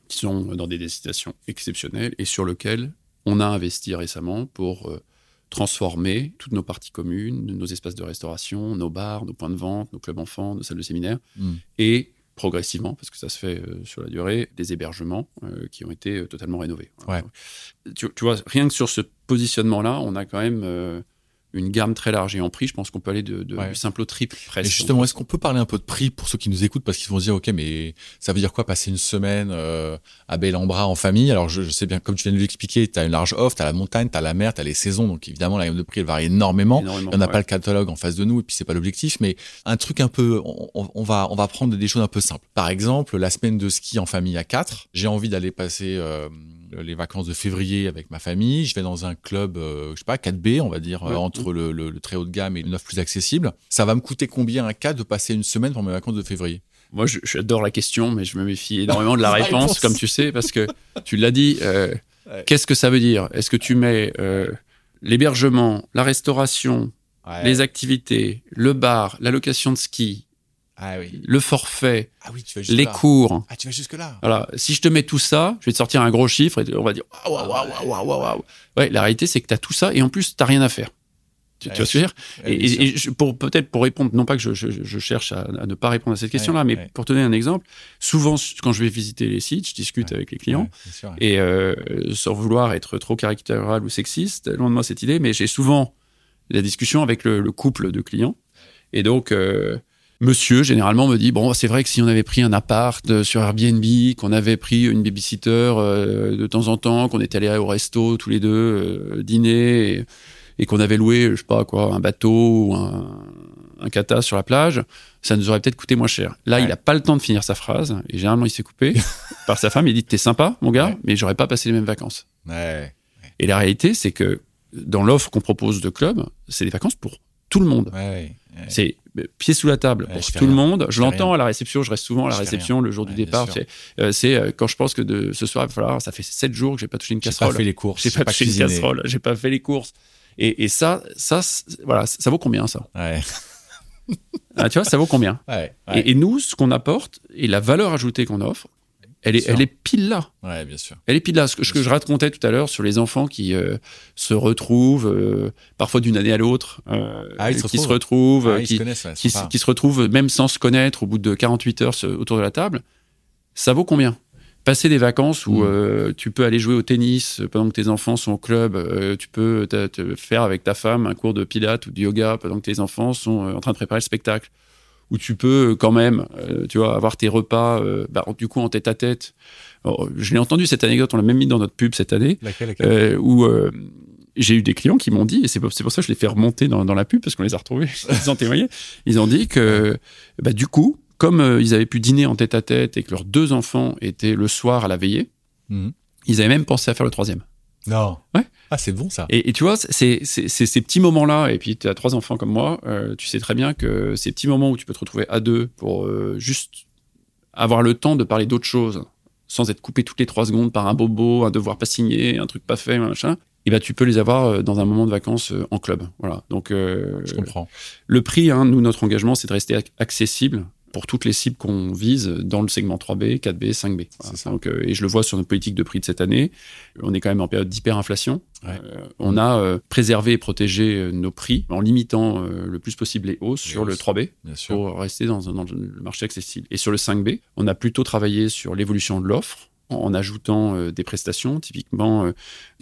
qui sont dans des destinations exceptionnelles et sur lesquels on a investi récemment pour euh, transformer toutes nos parties communes, nos espaces de restauration, nos bars, nos points de vente, nos clubs enfants, nos salles de séminaire Mm. et progressivement, parce que ça se fait euh, sur la durée, des hébergements euh, qui ont été euh, totalement rénovés. Voilà. Tu, tu vois, rien que sur ce positionnement-là, on a quand même une gamme très large. Et en prix, je pense qu'on peut aller de, de- Ouais. du simple au triple Et presque. justement, est-ce qu'on peut parler un peu de prix pour ceux qui nous écoutent? Parce qu'ils vont se dire, ok, mais ça veut dire quoi passer une semaine euh, à Bel-en-Bras en famille? Alors, je, je sais bien, comme tu viens de l'expliquer, tu as une large offre, tu as la montagne, tu as la mer, tu as les saisons, donc évidemment, la gamme de prix, elle varie énormément. Énormément, On n'a ouais. pas le catalogue en face de nous et puis c'est pas l'objectif, mais un truc un peu, on va on va prendre des choses un peu simples. Par exemple, la semaine de ski en famille à 4, j'ai envie d'aller passer euh, les vacances de février avec ma famille. Je vais dans un club, euh, je sais pas 4B, on va dire euh, Ouais. entre le, le- le très haut de gamme et le neuf plus accessible. Ça va me coûter combien un cas de passer une semaine pour mes vacances de février? Moi, j'adore la question, mais je me méfie énormément de la (laughs) réponse, réponse. comme tu sais, parce que tu l'as dit. euh, (laughs) Ouais. Qu'est-ce que ça veut dire? Est-ce que tu mets euh, l'hébergement, la restauration, les activités, le bar, la location de ski, Ah oui. le forfait, Ah oui, tu vas jusque les là. cours Ah, tu vas jusque là. Voilà, si je te mets tout ça, je vais te sortir un gros chiffre et on va dire waouh, waouh, waouh, waouh, waouh. Ouais, la réalité, c'est que tu as tout ça et en plus, tu n'as rien à faire. Tu, tu vois ce que je veux dire? Et, bien sûr. et- et je- pour peut-être pour répondre, non pas que je, je- je cherche à, à ne pas répondre à cette question-là, mais ouais. pour te donner un exemple, souvent quand je vais visiter les sites, je discute Ouais, avec les clients sûr, et euh, sans vouloir être trop caricatural ou sexiste, loin de moi cette idée, mais j'ai souvent la discussion avec le, le couple de clients. Et donc, euh, monsieur, généralement, me dit, bon, c'est vrai que si on avait pris un appart euh, sur Airbnb, qu'on avait pris une babysitter euh, de temps en temps, qu'on était allé au resto tous les deux, euh, dîner, et, et qu'on avait loué, je sais pas quoi, un bateau ou un, un kata sur la plage, ça nous aurait peut-être coûté moins cher. Là, Ouais. il a pas le temps de finir sa phrase, et généralement, il s'est coupé (laughs) par sa femme. Il dit, t'es sympa, mon gars, Ouais. mais j'aurais pas passé les mêmes vacances. Ouais. Et la réalité, c'est que dans l'offre qu'on propose de club, c'est des vacances pour tout le monde. Ouais, ouais. C'est euh, pied sous la table Ouais, pour tout le monde. Je l'entends à la réception, je reste souvent à la réception le jour Ouais, du départ. C'est euh, euh, quand je pense que de ce soir, il va falloir, ça fait sept jours que j'ai pas touché une J'ai casserole. pas fait les courses. J'ai pas touché une casserole, j'ai pas fait les courses. Et, et ça, ça, voilà, ça vaut combien ça? Ouais. Ah, Tu vois, ça vaut combien? Et nous, ce qu'on apporte et la valeur ajoutée qu'on offre, elle est, elle est pile là. Ouais, bien sûr. Elle est pile là. Ce que, ce que je racontais tout à l'heure sur les enfants qui euh, se retrouvent euh, parfois d'une année à l'autre, euh, Ah, qui se retrouvent. Ah, qui, se connaissent, ouais, qui, sympa. qui se retrouvent même sans se connaître au bout de 48 heures se- autour de la table. Ça vaut combien? Passer des vacances où Mm. euh, tu peux aller jouer au tennis pendant que tes enfants sont au club, tu peux te, faire avec ta femme un cours de pilates ou de yoga pendant que tes enfants sont en train de préparer le spectacle. Où tu peux euh, quand même, euh, tu vois, avoir tes repas, euh, bah, du coup en tête à tête. Alors, je l'ai entendu cette anecdote, on l'a même mis dans notre pub cette année Laquelle, laquelle euh, où j'ai eu des clients qui m'ont dit, et c'est pour, ça que je les fais remonter dans, dans la pub, parce qu'on les a retrouvés, (laughs) ils ont témoigné, ils ont dit que bah, du coup, comme ils avaient pu dîner en tête à tête et que leurs deux enfants étaient le soir à la veillée, Mhm. ils avaient même pensé à faire le troisième. Non. Ouais. Ah, c'est bon ça. Et, et tu vois, c'est ces petits moments-là, et puis tu as trois enfants comme moi, euh, tu sais très bien que ces petits moments où tu peux te retrouver à deux pour euh, juste avoir le temps de parler d'autre chose, sans être coupé toutes les trois secondes par un bobo, un devoir pas signé, un truc pas fait, machin, et ben tu peux les avoir euh, dans un moment de vacances en club. Voilà. Donc euh, Je comprends. le prix, hein, nous, notre engagement, c'est de rester ac- accessible pour toutes les cibles qu'on vise dans le segment 3B, 4B, 5B. Voilà. C'est ça. Donc, euh, et je le vois sur notre politique de prix de cette année. On est quand même en période d'hyperinflation. Ouais. Euh, on a euh, préservé et protégé euh, nos prix en limitant le plus possible les hausses sur le hausses. 3B Bien sûr. pour rester dans, dans le marché accessible. Et sur le 5B, on a plutôt travaillé sur l'évolution de l'offre en, ajoutant euh, des prestations, typiquement euh,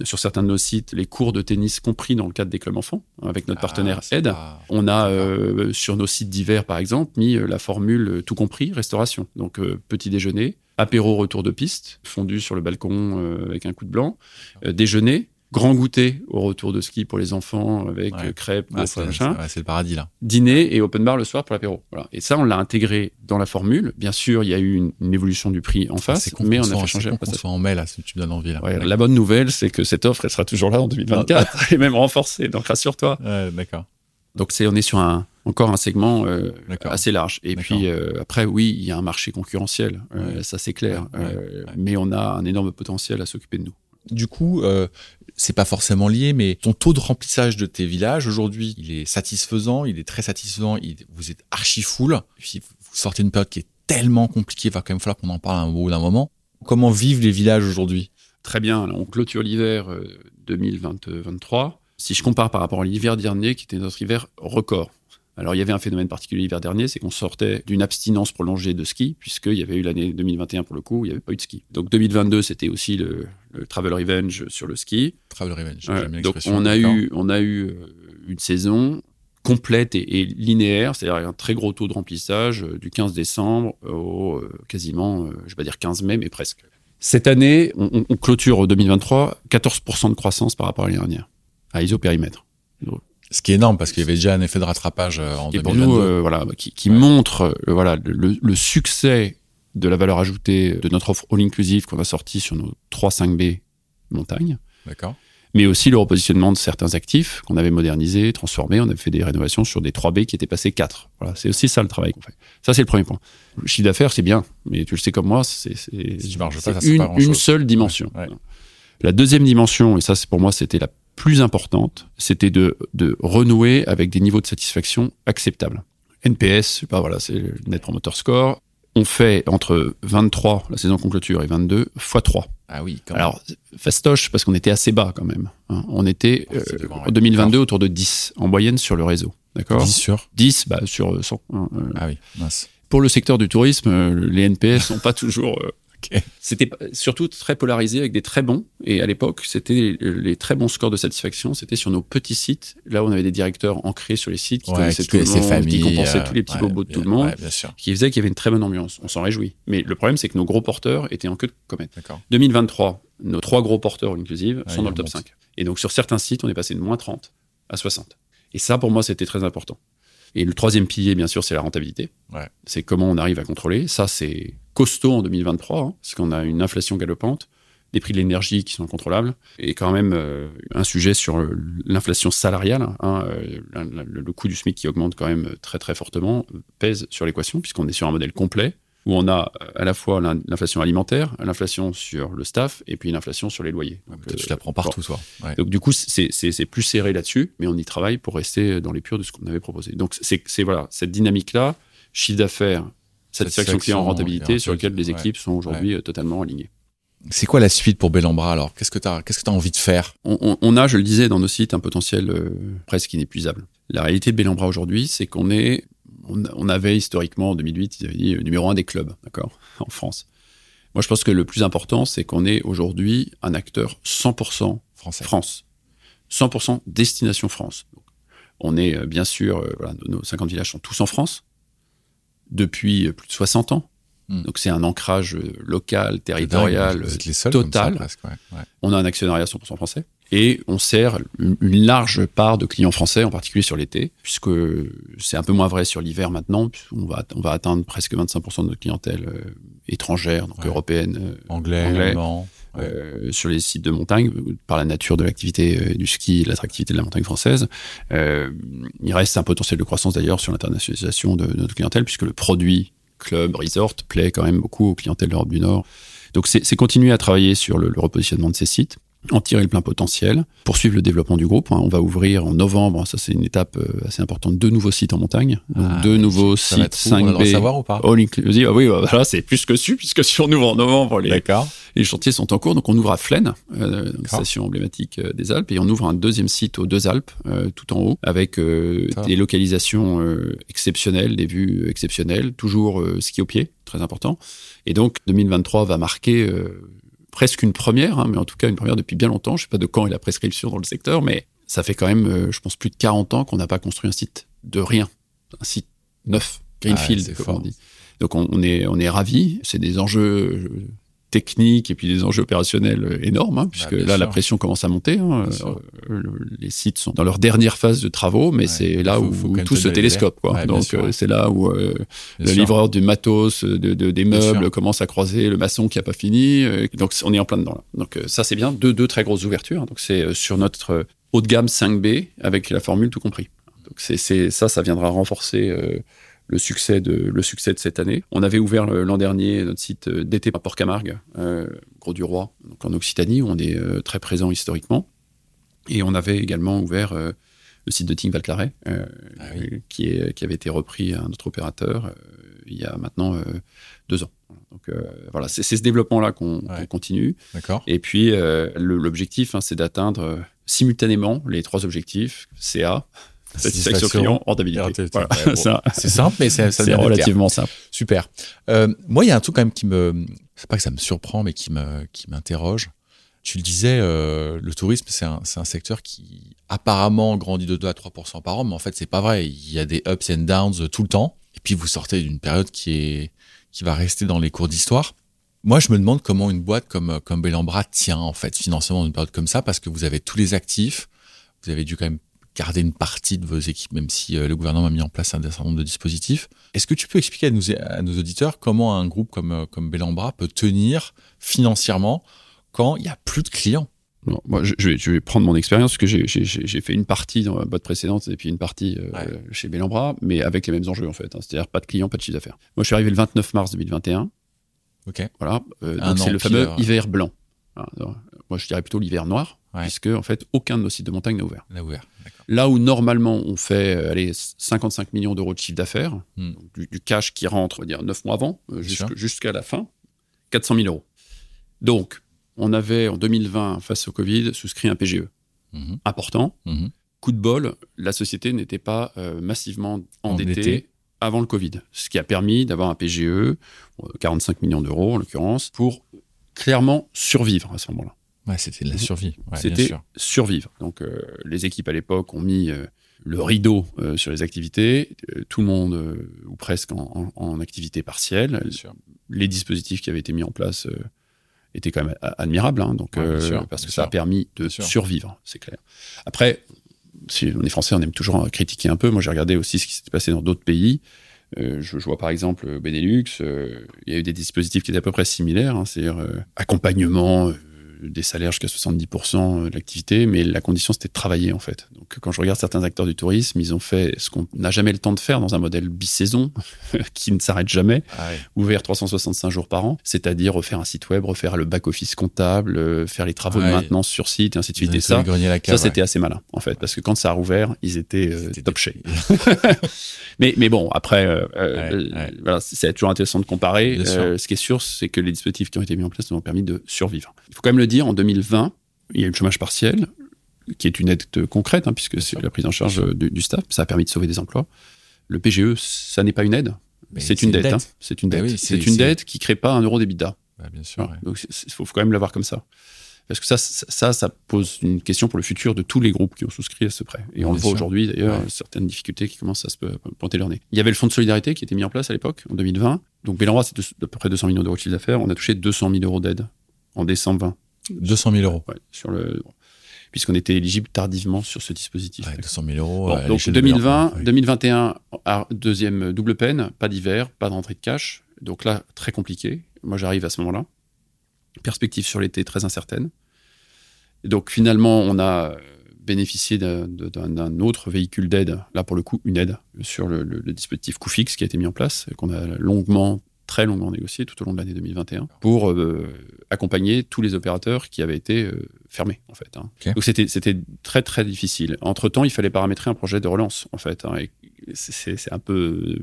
sur certains de nos sites, les cours de tennis compris dans le cadre des clubs enfants, avec notre partenaire Ah, c'est Aide. pas- On a euh, sur nos sites d'hiver, par exemple, mis la formule tout compris, restauration. Donc petit déjeuner, apéro retour de piste, fondu sur le balcon avec un coup de blanc, déjeuner, grand goûter au retour de ski pour les enfants avec Ouais. euh, crêpes, Ah, c'est machin. c'est le paradis là. Dîner et open bar le soir pour l'apéro. Voilà. Et ça, on l'a intégré dans la formule. Bien sûr, il y a eu une, une évolution du prix en face, C'est con mais on a fait changer la prestation. en mai là, si tu me donnes envie là. Ouais, la bonne nouvelle, c'est que cette offre, elle sera toujours là en 2024 (laughs) et même renforcée. Donc rassure-toi. Ouais, d'accord. Donc c'est, on est sur un, encore un segment euh, assez large. Et puis euh, après, oui, il y a un marché concurrentiel, euh, ça c'est clair. Mais on a un énorme potentiel à s'occuper de nous. Du coup, c'est pas forcément lié, mais ton taux de remplissage de tes villages aujourd'hui, il est satisfaisant, il est très satisfaisant. il- vous êtes archi full. Puis vous sortez d'une période qui est tellement compliquée, va quand même falloir qu'on en parle un bout d'un moment. Comment vivent les villages aujourd'hui? Très bien, on clôture l'hiver euh, 2023. Si je compare par rapport à l'hiver dernier, qui était notre hiver record. Alors, il y avait un phénomène particulier l'hiver dernier, c'est qu'on sortait d'une abstinence prolongée de ski, puisqu'il y avait eu l'année 2021 pour le coup, où il n'y avait pas eu de ski. Donc 2022, c'était aussi le, le Travel Revenge sur le ski. Travel Revenge, bien donc on a eu, on a eu euh, une saison complète et, et linéaire, c'est-à-dire un très gros taux de remplissage euh, du 15 décembre au euh, quasiment, je vais pas dire 15 mai, mais presque. Cette année, on, on- clôture au 2023 14% de croissance par rapport à l'année dernière, à isopérimètre. Ce qui est énorme parce qu'il y avait déjà un effet de rattrapage euh, en Et pour 2022. nous, euh, voilà, qui, qui Ouais. montre euh, voilà, le, le succès de la valeur ajoutée de notre offre all-inclusive qu'on a sortie sur nos 3-5B montagnes. D'accord. mais aussi le repositionnement de certains actifs qu'on avait modernisés, transformés. On avait fait des rénovations sur des 3B qui étaient passés 4. Voilà, c'est aussi ça le travail qu'on fait. Ça, c'est le premier point. Le chiffre d'affaires, c'est bien, mais tu le sais comme moi, c'est Si une, une seule dimension. Ouais, ouais. La deuxième dimension, et ça, c'est pour moi, c'était la plus importante, c'était de, de renouer avec des niveaux de satisfaction acceptables. NPS, je sais pas, voilà, c'est le Net Promoter Score. On fait entre 23, la saison qu'on clôture, et 22, x 3. Ah oui, quand. Alors, fastoche, parce qu'on était assez bas quand même. hein. On était Oh, c'est euh, en ouais. 2022 autour de 10 en moyenne sur le réseau. D'accord? 10 sur? 10 bah, sur 100. hein, euh. Ah oui, mince. Pour le secteur du tourisme, euh, les NPS sont pas toujours. C'était surtout très polarisé avec des très bons. Et à l'époque, c'était les, très bons scores de satisfaction. C'était sur nos petits sites. Là où on avait des directeurs ancrés sur les sites qui Ouais, connaissaient qui tout le connaissait monde, famille, qui compensaient euh, tous les petits ouais, bobos de bien- tout le monde, Ouais, bien sûr. qui faisait qu'il y avait une très bonne ambiance. On s'en réjouit. Mais le problème, c'est que nos gros porteurs étaient en queue de comète. D'accord. 2023, nos trois gros porteurs inclusive sont dans le top remontent. 5. Et donc sur certains sites, on est passé de moins 30 à 60. Et ça, pour moi, c'était très important. Et le troisième pilier, bien sûr, c'est la rentabilité. C'est comment on arrive à contrôler. Ça, c'est costaud en 2023, hein, parce qu'on a une inflation galopante, des prix de l'énergie qui sont incontrôlables, et quand même euh, un sujet sur l'inflation salariale. hein, euh, le coût du SMIC qui augmente quand même très très fortement euh, pèse sur l'équation, puisqu'on est sur un modèle complet où on a euh, à la fois l'in- l'inflation alimentaire, l'inflation sur le staff, et puis l'inflation sur les loyers. Ouais, Donc, mais toi, tu euh, la prends partout, toi. Ouais. donc du coup, c'est plus serré là-dessus, mais on y travaille pour rester dans les purs de ce qu'on avait proposé. Donc c'est- voilà cette dynamique-là, chiffre d'affaires, satisfaction client, rentabilité, sur lequel les ouais. équipes sont aujourd'hui euh, totalement alignées. C'est quoi la suite pour Bellambra alors? Qu'est-ce que tu as, qu'est-ce que as envie de faire? On, on- on a, je le disais, dans nos sites, un potentiel euh, presque inépuisable. La réalité de Bellambra aujourd'hui, c'est qu'on est, on, on avait historiquement en 2008, ils avaient dit euh, numéro un des clubs, d'accord, (laughs) en France. Moi, je pense que le plus important, c'est qu'on est aujourd'hui un acteur 100% Français. France. 100% destination France. Donc, on est bien sûr, euh, voilà, nos 50 villages sont tous en France depuis plus de 60 ans. Hmm. Donc c'est un ancrage euh, local, territorial, Vous êtes les seuls total. Ça, presque, ouais. Ouais. on a un actionnariat 100% français et on sert une, une large part de clients français, en particulier sur l'été, puisque c'est un peu moins vrai sur l'hiver maintenant, puisqu'on va, on va atteindre presque 25% de notre clientèle euh, étrangère, donc Ouais. européenne, euh, Anglais, Anglais. allemand. Euh, sur les sites de montagne, euh, par la nature de l'activité euh, du ski l'attractivité de la montagne française. Il reste un potentiel de croissance d'ailleurs sur l'internationalisation de, notre clientèle, puisque le produit club, resort, plaît quand même beaucoup aux clientèles d'Europe du Nord. Donc c'est c'est continuer à travailler sur le, le repositionnement de ces sites, en tirer le plein potentiel, poursuivre le développement du groupe. hein. On va ouvrir en novembre, ça c'est une étape euh, assez importante, deux nouveaux sites en montagne, donc Ah, deux nouveaux sites être fou, on a le droit de 5B. savoir ou pas All inclusive. Ah oui, bah, voilà, c'est plus que su, puisque si on ouvre en novembre, les, les chantiers sont en cours, donc on ouvre à Flaine, euh, station emblématique euh, des Alpes, et on ouvre un deuxième site aux deux Alpes, euh, tout en haut, avec euh, des localisations euh, exceptionnelles, des vues exceptionnelles, toujours euh, ski au pied, très important. Et donc 2023 va marquer euh, presque une première, hein, mais en tout cas une première depuis bien longtemps. Je sais pas de quand est la prescription dans le secteur, mais ça fait quand même, euh, je pense, plus de 40 ans qu'on n'a pas construit un site de rien, un site neuf, greenfield, Ah ouais, comme on dit. Donc on, on est on est ravis. C'est des enjeux euh, techniques et puis des enjeux opérationnels énormes, hein, puisque bien là, la pression commence à monter. hein. Euh, le- les sites sont dans leur dernière phase de travaux, mais Ouais. c'est là Faut- où, faut tout se télescope. Quoi. Ouais, bien Donc, euh, c'est là où euh, le sûr. livreur du matos, de, de- des meubles commence à croiser le maçon qui a pas fini. donc, on est en plein dedans. Là. Donc, ça, c'est bien. Deux, deux très grosses ouvertures. Donc, c'est sur notre haut de gamme 5B avec la formule tout compris. Donc, c'est, ça, ça viendra renforcer le succès de le succès de cette année. On avait ouvert euh, l'an dernier notre site euh, d'été à Port-Camargue, euh, Gros du Roi, donc en Occitanie, où on est euh, très présent historiquement. Et on avait également ouvert euh, le site de Tignes Val euh, Ah oui. qui, est, qui avait été repris à un autre opérateur il y a maintenant deux ans. Donc voilà, c'est, ce développement-là qu'on, Ouais. continue. D'accord. Et puis l'objectif, hein, c'est d'atteindre simultanément les trois objectifs CA, satisfaction client, rentabilité. rentabilité. Voilà, Ouais, bon. (laughs) C'est simple, mais ça, ça c'est clair. relativement simple. Super. Euh, moi, il y a un truc quand même qui me, c'est pas que ça me surprend, mais qui me, qui m'interroge. Tu le disais, euh, le tourisme, c'est un, secteur qui apparemment grandit de 2 à 3% par an, mais en fait, c'est pas vrai. Il y a des ups and downs tout le temps. Et puis, vous sortez d'une période qui est, qui va rester dans les cours d'histoire. Moi, je me demande comment une boîte comme, comme Bellambra tient, en fait, financièrement dans une période comme ça, parce que vous avez tous les actifs. Vous avez dû quand même garder une partie de vos équipes, même si euh, le gouvernement a mis en place un certain nombre de dispositifs. Est-ce que tu peux expliquer à nos, à nos auditeurs comment un groupe comme, euh, comme Bellambra peut tenir financièrement quand il n'y a plus de clients? Non, moi, je, je vais, je vais prendre mon expérience parce que j'ai- fait une partie dans la boîte précédente et puis une partie euh, Ouais. chez Bellambra, mais avec les mêmes enjeux en fait. hein. C'est-à-dire pas de clients, pas de chiffre d'affaires. Moi, je suis arrivé le 29 mars 2021. Ok. Voilà. Euh, donc c'est le fameux ouais. hiver blanc. Moi, je dirais plutôt l'hiver noir, Ouais. puisque en fait, aucun de nos sites de montagne n'a ouvert. On a ouvert. Là où normalement on fait euh, allez, 55 millions d'euros de chiffre d'affaires, Hmm. du, du cash qui rentre, on va dire 9 mois avant, euh, jusqu'à la fin, 400 000 euros. Donc, on avait en 2020, face au Covid, souscrit un PGE Mhm. important. Mhm. Coup de bol, la société n'était pas euh, massivement endettée Endettée. avant le Covid, ce qui a permis d'avoir un PGE, euh, 45 millions d'euros en l'occurrence, pour clairement survivre à ce moment-là. Ouais, c'était de la survie. Ouais, C'était survivre. Donc, euh, les équipes à l'époque ont mis euh, le rideau euh, sur les activités, tout le monde, ou presque, en, en- en activité partielle. Bien sûr. Les dispositifs qui avaient été mis en place étaient quand même admirables, hein, donc, Ouais, sûr, parce que ça a permis de survivre, c'est clair. Après, si on est français, on aime toujours critiquer un peu. Moi, j'ai regardé aussi ce qui s'était passé dans d'autres pays. Euh, je, je vois par exemple Benelux, euh, il y a eu des dispositifs qui étaient à peu près similaires, hein, c'est-à-dire euh, accompagnement, des salaires jusqu'à 70% de l'activité, mais la condition c'était de travailler en fait. Donc quand je regarde certains acteurs du tourisme, ils ont fait ce qu'on n'a jamais le temps de faire dans un modèle bisaison (laughs) qui ne s'arrête jamais, Ah ouais. ouvert 365 jours par an, c'est-à-dire refaire un site web, refaire le back-office comptable, euh, faire les travaux de Ouais. maintenance sur site, et ainsi de suite. Et ça, cave, ça, c'était assez malin, en fait, parce que quand ça a rouvert, ils étaient euh, top shape. (laughs) Mais, mais bon, après, euh, euh, euh, voilà, c'est toujours intéressant de comparer. Euh, ce qui est sûr, c'est que les dispositifs qui ont été mis en place nous ont permis de survivre. Il faut quand même le dire, en 2020, il y a eu le chômage partiel, qui est une aide concrète, hein, puisque c'est la prise en charge du, du staff. Ça a permis de sauver des emplois. Le PGE, ça n'est pas une aide, c'est une dette. hein. C'est une Bah dette. oui, c'est- une dette qui crée pas un euro d'EBITDA. Bah, bien sûr. Ouais. Donc il faut, faut quand même l'avoir comme ça. Parce que ça, ça, pose une question pour le futur de tous les groupes qui ont souscrit à ce prêt. Et on Bien le voit aujourd'hui, d'ailleurs, Ouais. certaines difficultés qui commencent à se pointer leur nez. Il y avait le fonds de solidarité qui était mis en place à l'époque, en 2020. Donc Bellambra, c'est d'à peu près 200 millions d'euros de chiffre d'affaires. On a touché 200 000 euros d'aide en décembre 20. 200 000 euros. Ouais, sur le, puisqu'on était éligible tardivement sur ce dispositif. Ouais, 200 000 euros. Bon, donc l'échelle de 2020, Bellambra, oui. 2021, ah, deuxième double peine, pas d'hiver, pas de rentrée de cash. Donc là, très compliqué. Moi, j'arrive à ce moment-là. Perspective sur l'été très incertaine. Et donc finalement, on a bénéficié d'un autre véhicule d'aide, là pour le coup, une aide sur le, le- le dispositif coût fixe qui a été mis en place, et qu'on a longuement, très longuement négocié tout au long de l'année 2021, pour euh, accompagner tous les opérateurs qui avaient été euh, fermés, en fait. hein. Donc c'était c'était très très difficile. Entre-temps, il fallait paramétrer un projet de relance, en fait. hein, c'est- un peu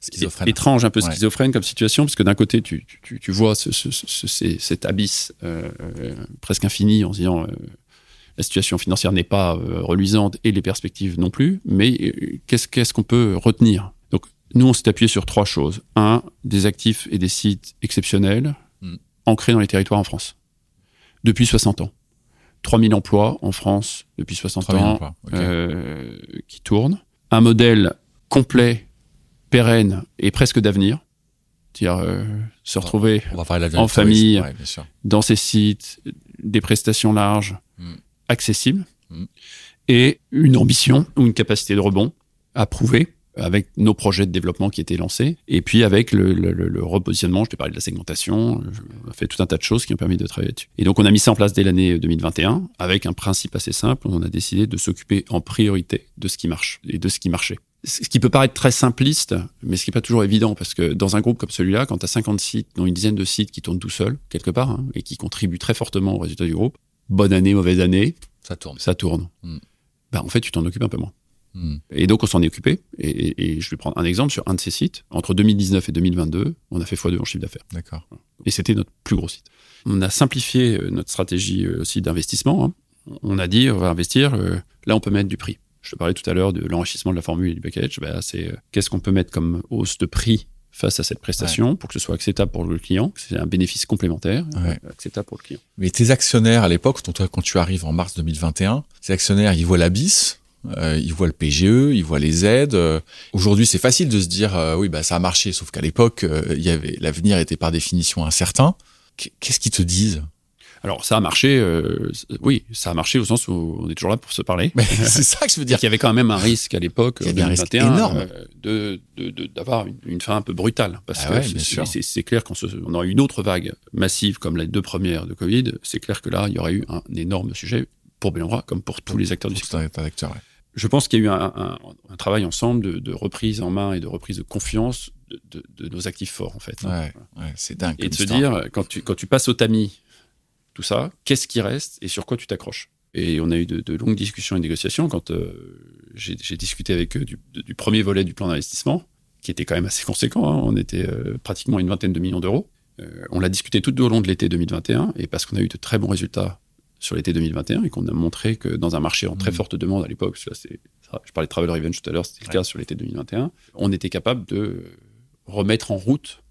Schizophrène. étrange, un peu Ouais. schizophrène comme situation, parce que d'un côté, tu, tu- tu, vois ce, ce- cet abysse euh, presque infini en se disant la situation financière n'est pas reluisante et les perspectives non plus, mais qu'est-ce qu'on peut retenir nous, on s'est appuyé sur trois choses. Un, des actifs et des sites exceptionnels Mm. ancrés dans les territoires en France depuis 60 ans. 3000 emplois en France depuis 60 3 000 ans emplois. Euh, qui tourne. Un modèle complet, pérenne et presque d'avenir. dire euh, se retrouver On va En famille. Ouais, dans ces sites, des prestations larges, Mm. accessibles, Mm. et une ambition ou une capacité de rebond à prouver avec nos projets de développement qui étaient lancés, et puis avec le, le- le- le repositionnement, je t'ai parlé de la segmentation, on a fait tout un tas de choses qui ont permis de travailler dessus. Et donc on a mis ça en place dès l'année 2021, avec un principe assez simple, on a décidé de s'occuper en priorité de ce qui marche et de ce qui marchait. Ce qui peut paraître très simpliste, mais ce qui n'est pas toujours évident, parce que dans un groupe comme celui-là, quand tu as 50 sites, dont une dizaine de sites qui tournent tout seuls, quelque part, hein, et qui contribuent très fortement au résultat du groupe, bonne année, mauvaise année, Ça tourne. ça tourne. Mm. Bah, en fait, tu t'en occupes un peu moins. Et donc, on s'en est occupé. Et, et- et je vais prendre un exemple sur un de ces sites. Entre 2019 et 2022, on a fait x2 en chiffre d'affaires. D'accord. Et c'était notre plus gros site. On a simplifié euh, notre stratégie euh, aussi d'investissement. hein. On a dit, on va investir, euh, là, on peut mettre du prix. Je te parlais tout à l'heure de l'enrichissement de la formule et du package. Bah, c'est qu'est-ce qu'on peut mettre comme hausse de prix face à cette prestation pour que ce soit acceptable pour le client, que c'est un bénéfice complémentaire, Ouais. acceptable pour le client. Mais tes actionnaires à l'époque, quand tu arrives en mars 2021, ces actionnaires, ils voient la BIS, euh, ils voient le PGE, ils voient les aides. euh. Aujourd'hui, c'est facile de se dire, euh, oui, bah ça a marché, sauf qu'à l'époque, il y avait l'avenir était par définition incertain. Qu- Qu'est-ce qu'ils te disent? Alors, ça a marché, oui, ça a marché au sens où on est toujours là pour se parler. (laughs) C'est ça que je veux dire qu'il y avait quand même un risque à l'époque, Il en avait un risque 2021, énorme. de d'avoir une, une fin un peu brutale. Parce Ah que ouais, c'est- clair qu'on on aurait eu une autre vague massive comme les deux premières de Covid. C'est clair que là, il y aurait eu un énorme sujet pour Bellambra comme pour tous les acteurs du Pour secteur. tout un acteur, ouais. Je pense qu'il y a eu un, un- un travail ensemble de, de reprise en main et de reprise de confiance de, de- de nos actifs forts, en fait. Ouais, ouais, c'est dingue. Et de se dire, quand tu, quand tu passes au tamis, tout ça, qu'est-ce qui reste et sur quoi tu t'accroches? Et on a eu de, longues discussions et négociations quand euh, j'ai discuté avec eux du, premier volet du plan d'investissement, qui était quand même assez conséquent. hein. On était euh, pratiquement une vingtaine de millions d'euros. Euh, on l'a discuté tout au long de l'été 2021, et parce qu'on a eu de très bons résultats sur l'été 2021 et qu'on a montré que dans un marché en très Mhm. forte demande à l'époque, je parlais de Travel Revenge tout à l'heure, c'était le Ouais. cas sur l'été 2021, on était capable de remettre en route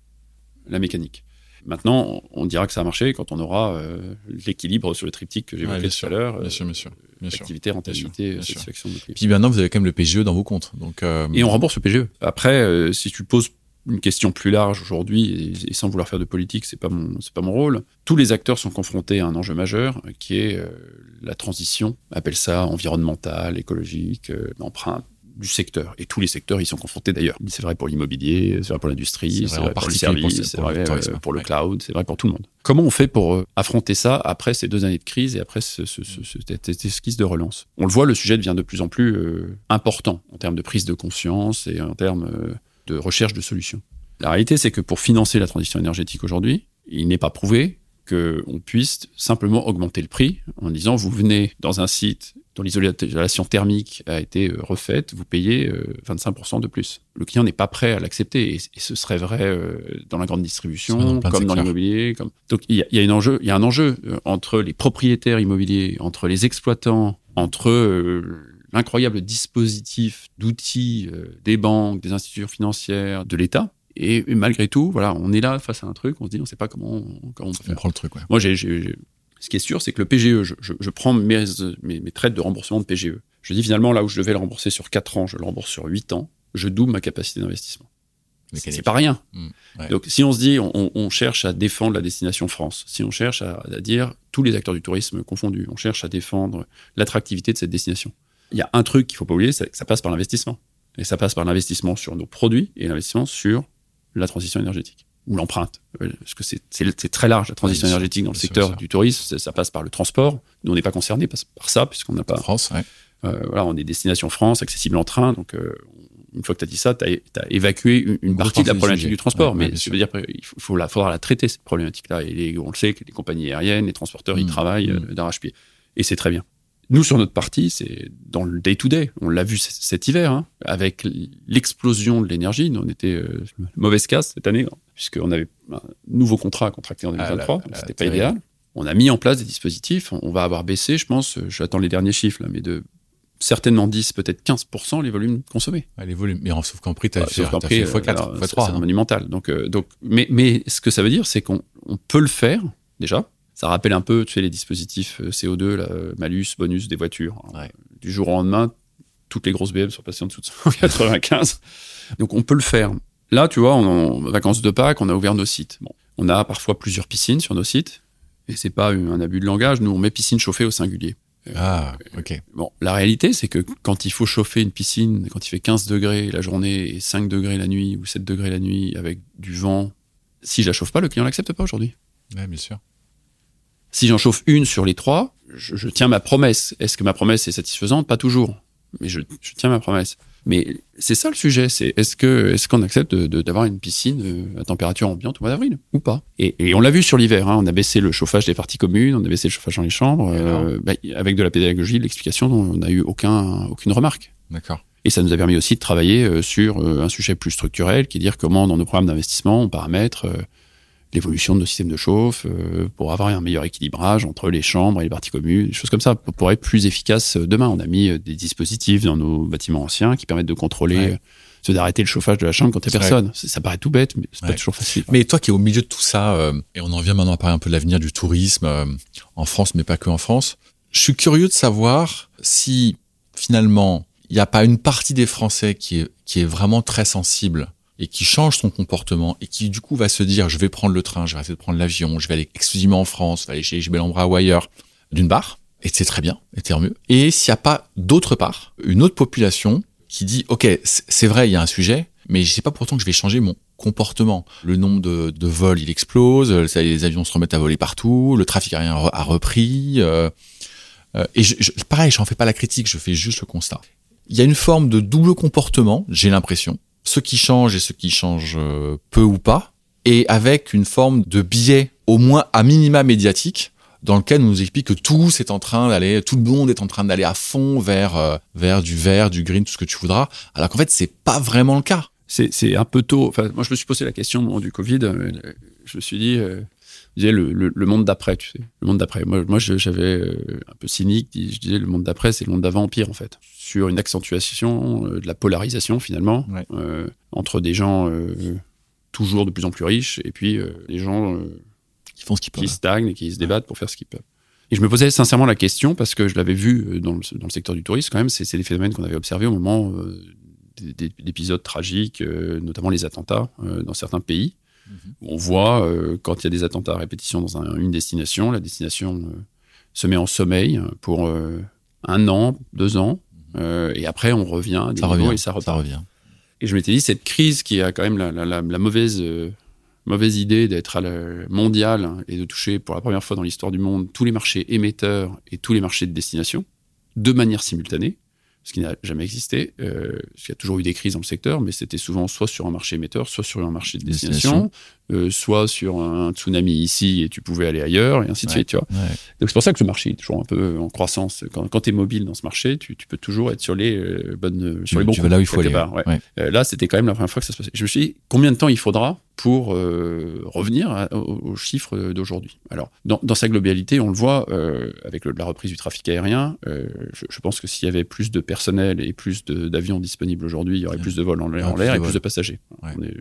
la mécanique. Maintenant, on dira que ça a marché quand on aura euh, l'équilibre sur le triptyque que Ouais, j'évoquais bien tout sûr, à l'heure. Bien euh, sûr, bien sûr. Bien sûr. activité, rentabilité, bien sûr. satisfaction de nos clients. Puis maintenant, vous avez quand même le PGE dans vos comptes. Donc, euh, Et on rembourse le PGE. Après, euh, si tu poses une question plus large aujourd'hui, et, et sans vouloir faire de politique, c'est pas mon, c'est pas mon rôle. Tous les acteurs sont confrontés à un enjeu majeur, euh, qui est euh, la transition, appelle ça environnementale, écologique, euh, du secteur. Et tous les secteurs y sont confrontés d'ailleurs. C'est vrai pour l'immobilier, c'est vrai pour l'industrie, C'est vrai pour les services, c'est vrai euh, pour le Ouais. cloud, c'est vrai pour tout le monde. Comment on fait pour euh, affronter ça après ces deux années de crise et après ce, ce- ce- ce- cette, cette esquisse de relance? On le voit, le sujet devient de plus en plus euh, important en termes de prise de conscience et en termes euh, de recherche de solutions. La réalité, c'est que pour financer la transition énergétique aujourd'hui, il n'est pas prouvé qu'on puisse simplement augmenter le prix en disant vous venez dans un site dont l'isolation thermique a été euh, refaite, vous payez euh, 25% de plus. Le client n'est pas prêt à l'accepter et, ce serait vrai euh, dans la grande distribution, dans comme dans l'immobilier. Comme... Donc il y, a, il y a un enjeu, il y a un enjeu euh, entre les propriétaires immobiliers, entre les exploitants, entre euh, l'incroyable dispositif d'outils euh, des banques, des institutions financières, de l'État. Et, et malgré tout, voilà, on est là face à un truc, on se dit, on ne sait pas comment, comment on peut on faire. prend le truc, ouais. Moi, j'ai, ce qui est sûr, c'est que le PGE, je, je- je prends mes, mes, mes traites de remboursement de PGE. Je dis finalement, là où je devais le rembourser sur 4 ans, je le rembourse sur 8 ans. Je double ma capacité d'investissement. C'est, pas rien. Mm, ouais. Donc, si on se dit, on, on cherche à défendre la destination France, si on cherche à, à dire tous les acteurs du tourisme confondus, on cherche à défendre l'attractivité de cette destination. Il y a un truc qu'il faut pas oublier, c'est que ça passe par l'investissement. Et ça passe par l'investissement sur nos produits et l'investissement sur la transition énergétique ou l'empreinte. Euh, Parce que c'est, très large, la transition énergétique dans le secteur sûr. du tourisme. Ça, ça passe par le transport. Nous, on n'est pas concernés par, par ça, puisqu'on n'a pas. France, ouais. euh, voilà, on est destination France, accessible en train. Donc, euh, une fois que tu as dit ça, tu as, évacué une, partie de la problématique du transport. Ouais, ouais, mais bien ça veut dire qu'il faut, la, faudra la traiter, cette problématique-là. Et les- on le sait que les compagnies aériennes, les transporteurs, ils Mm. travaillent euh, Mm. d'arrache-pied. Et c'est très bien. Nous, sur notre partie, c'est dans le day-to-day. On l'a vu cet hiver, hein, avec l'explosion de l'énergie. Nous, on était euh, mauvaise casse cette année, puisqu'on avait un nouveau contrat à contracter en Ah, 2023. là, donc là, c'était pas idéal. On a mis en place des dispositifs. On va avoir baissé, je pense, euh, j'attends les derniers chiffres, là, mais de certainement 10, peut-être 15% les volumes consommés. Ouais, les volumes. Mais en, sauf qu'en prix, t'as Bah, fait, sauf qu'en t'as prix, fait x4, alors, c'est- x3. c'est hein. monumental. Donc, euh, donc, mais, mais ce que ça veut dire, c'est qu'on on peut le faire déjà. Ça rappelle un peu, tu sais, les dispositifs euh, CO2, là, euh, malus, bonus des voitures. Ouais. Du jour au lendemain, toutes les grosses BM sont passées en dessous de 195. (laughs) Donc, on peut le faire. Là, tu vois, en vacances de Pâques, on a ouvert nos sites. Bon, on a parfois plusieurs piscines sur nos sites, et c'est pas un abus de langage. Nous, on met piscine chauffée au singulier. Ah, ok. Bon, la réalité, c'est que quand il faut chauffer une piscine, quand il fait 15 degrés la journée et 5 degrés la nuit ou 7 degrés la nuit avec du vent, si je la chauffe pas, le client l'accepte pas aujourd'hui. Ouais, bien sûr. Si j'en chauffe une sur les trois, je, je tiens ma promesse. Est-ce que ma promesse est satisfaisante? Pas toujours. Mais je, je tiens ma promesse. Mais c'est ça le sujet, c'est est-ce que est-ce qu'on accepte d'avoir une piscine euh, à température ambiante au mois d'avril ou pas? Et, et on l'a vu sur l'hiver, hein, on a baissé le chauffage des parties communes, on a baissé le chauffage dans les chambres, euh, bah, avec de la pédagogie, de l'explication, on n'a eu aucun aucune remarque. D'accord. Et ça nous a permis aussi de travailler euh, sur un sujet plus structurel, qui est dire comment dans nos programmes d'investissement on paramètre l'évolution de nos systèmes de chauffe euh, pour avoir un meilleur équilibrage entre les chambres et les parties communes, des choses comme ça, pour, pour être plus efficace euh, demain. On a mis euh, des dispositifs dans nos bâtiments anciens qui permettent de contrôler, Ouais. ceux d'arrêter le chauffage de la chambre quand il n'y a personne. Ça, ça paraît tout bête, mais c'est Ouais. pas toujours facile. Mais toi qui es au milieu de tout ça, euh, et on en vient maintenant à parler un peu de l'avenir du tourisme euh, en France, mais pas que en France, je suis curieux de savoir si finalement il n'y a pas une partie des Français qui est, qui est vraiment très sensible et qui change son comportement et qui du coup va se dire je vais prendre le train, je vais essayer de prendre l'avion, je vais aller exclusivement en France, je vais aller chez Bellambra ou ailleurs, d'une part, et c'est très bien, et tant mieux. Et s'il n'y a pas d'autre part, une autre population qui dit ok c'est vrai il y a un sujet, mais je sais pas pourtant que je vais changer mon comportement. Le nombre de, de vols il explose, ça, les avions se remettent à voler partout, le trafic aérien a repris. euh, euh, et je, je, pareil, fais pas la critique, je fais juste le constat. Il y a une forme de double comportement, j'ai l'impression. Ceux qui changent et ceux qui changent euh, peu ou pas, et avec une forme de biais, au moins à minima médiatique, dans lequel on nous explique que tout est en train d'aller, tout le monde est en train d'aller à fond vers euh, vers du vert, du green, tout ce que tu voudras, alors qu'en fait c'est pas vraiment le cas. c'est un peu tôt. Enfin, moi, je me suis posé la question au moment du Covid. euh, Je me suis dit, euh, disais le, le- le monde d'après, tu sais, le monde d'après. Moi, moi, j'avais euh, un peu cynique. Je disais le monde d'après, c'est le monde d'avant empire en fait, sur une accentuation euh, de la polarisation finalement Ouais. euh, entre des gens euh, toujours de plus en plus riches et puis euh, les gens Ils font ce qu'ils peuvent. qui stagnent et qui se débattent pour faire ce qu'ils peuvent. Et je me posais sincèrement la question parce que je l'avais vu dans le, dans le secteur du tourisme quand même, c'est des phénomènes qu'on avait observés au moment des- des- d'épisodes tragiques, notamment les attentats dans certains pays. Mhm. Où On voit quand il y a des attentats à répétition dans un- une destination, la destination se met en sommeil pour un an, deux ans, euh, et après on revient à des Ça revient. et ça revient. Et je m'étais dit, cette crise qui a quand même la, la- la- la mauvaise, euh, mauvaise idée d'être mondiale et de toucher pour la première fois dans l'histoire du monde tous les marchés émetteurs et tous les marchés de destination de manière simultanée, ce qui n'a jamais existé. Euh, parce qu'il y a toujours eu des crises dans le secteur, mais c'était souvent soit sur un marché émetteur, soit sur un marché de destination, euh, soit sur un tsunami ici et tu pouvais aller ailleurs, et ainsi de Ouais. suite. Tu vois. Ouais. Donc c'est pour ça que le marché est toujours un peu en croissance. Quand, quand tu es mobile dans ce marché, tu, tu peux toujours être sur les euh, bonnes, sur les bons tu vas là où il faut quelque aller. part, ouais. ouais. Euh, là, c'était quand même la première fois que ça se passait. Je me suis dit, combien de temps il faudra pour euh, revenir à- aux, aux chiffres d'aujourd'hui? Alors, dans, dans sa globalité, on le voit euh, avec le- la reprise du trafic aérien. euh, je, je pense que s'il y avait plus de personnel et plus d'avions disponibles aujourd'hui, il y aurait plus de vols en l'air et plus de passagers. Ouais. On est-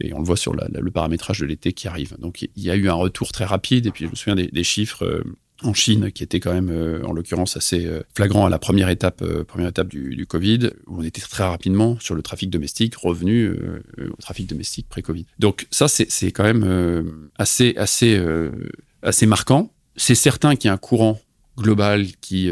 et on le voit sur le paramétrage de l'été qui arrive. Donc, il y a eu un retour très rapide. Et puis, je me souviens des, chiffres. euh, en Chine, qui était quand même, euh, en l'occurrence, assez euh, flagrant à la première étape, euh, première étape du, du Covid, où on était très rapidement sur le trafic domestique, revenu au trafic domestique pré-Covid. Donc ça, c'est quand même assez, assez, assez marquant. C'est certain qu'il y a un courant global qui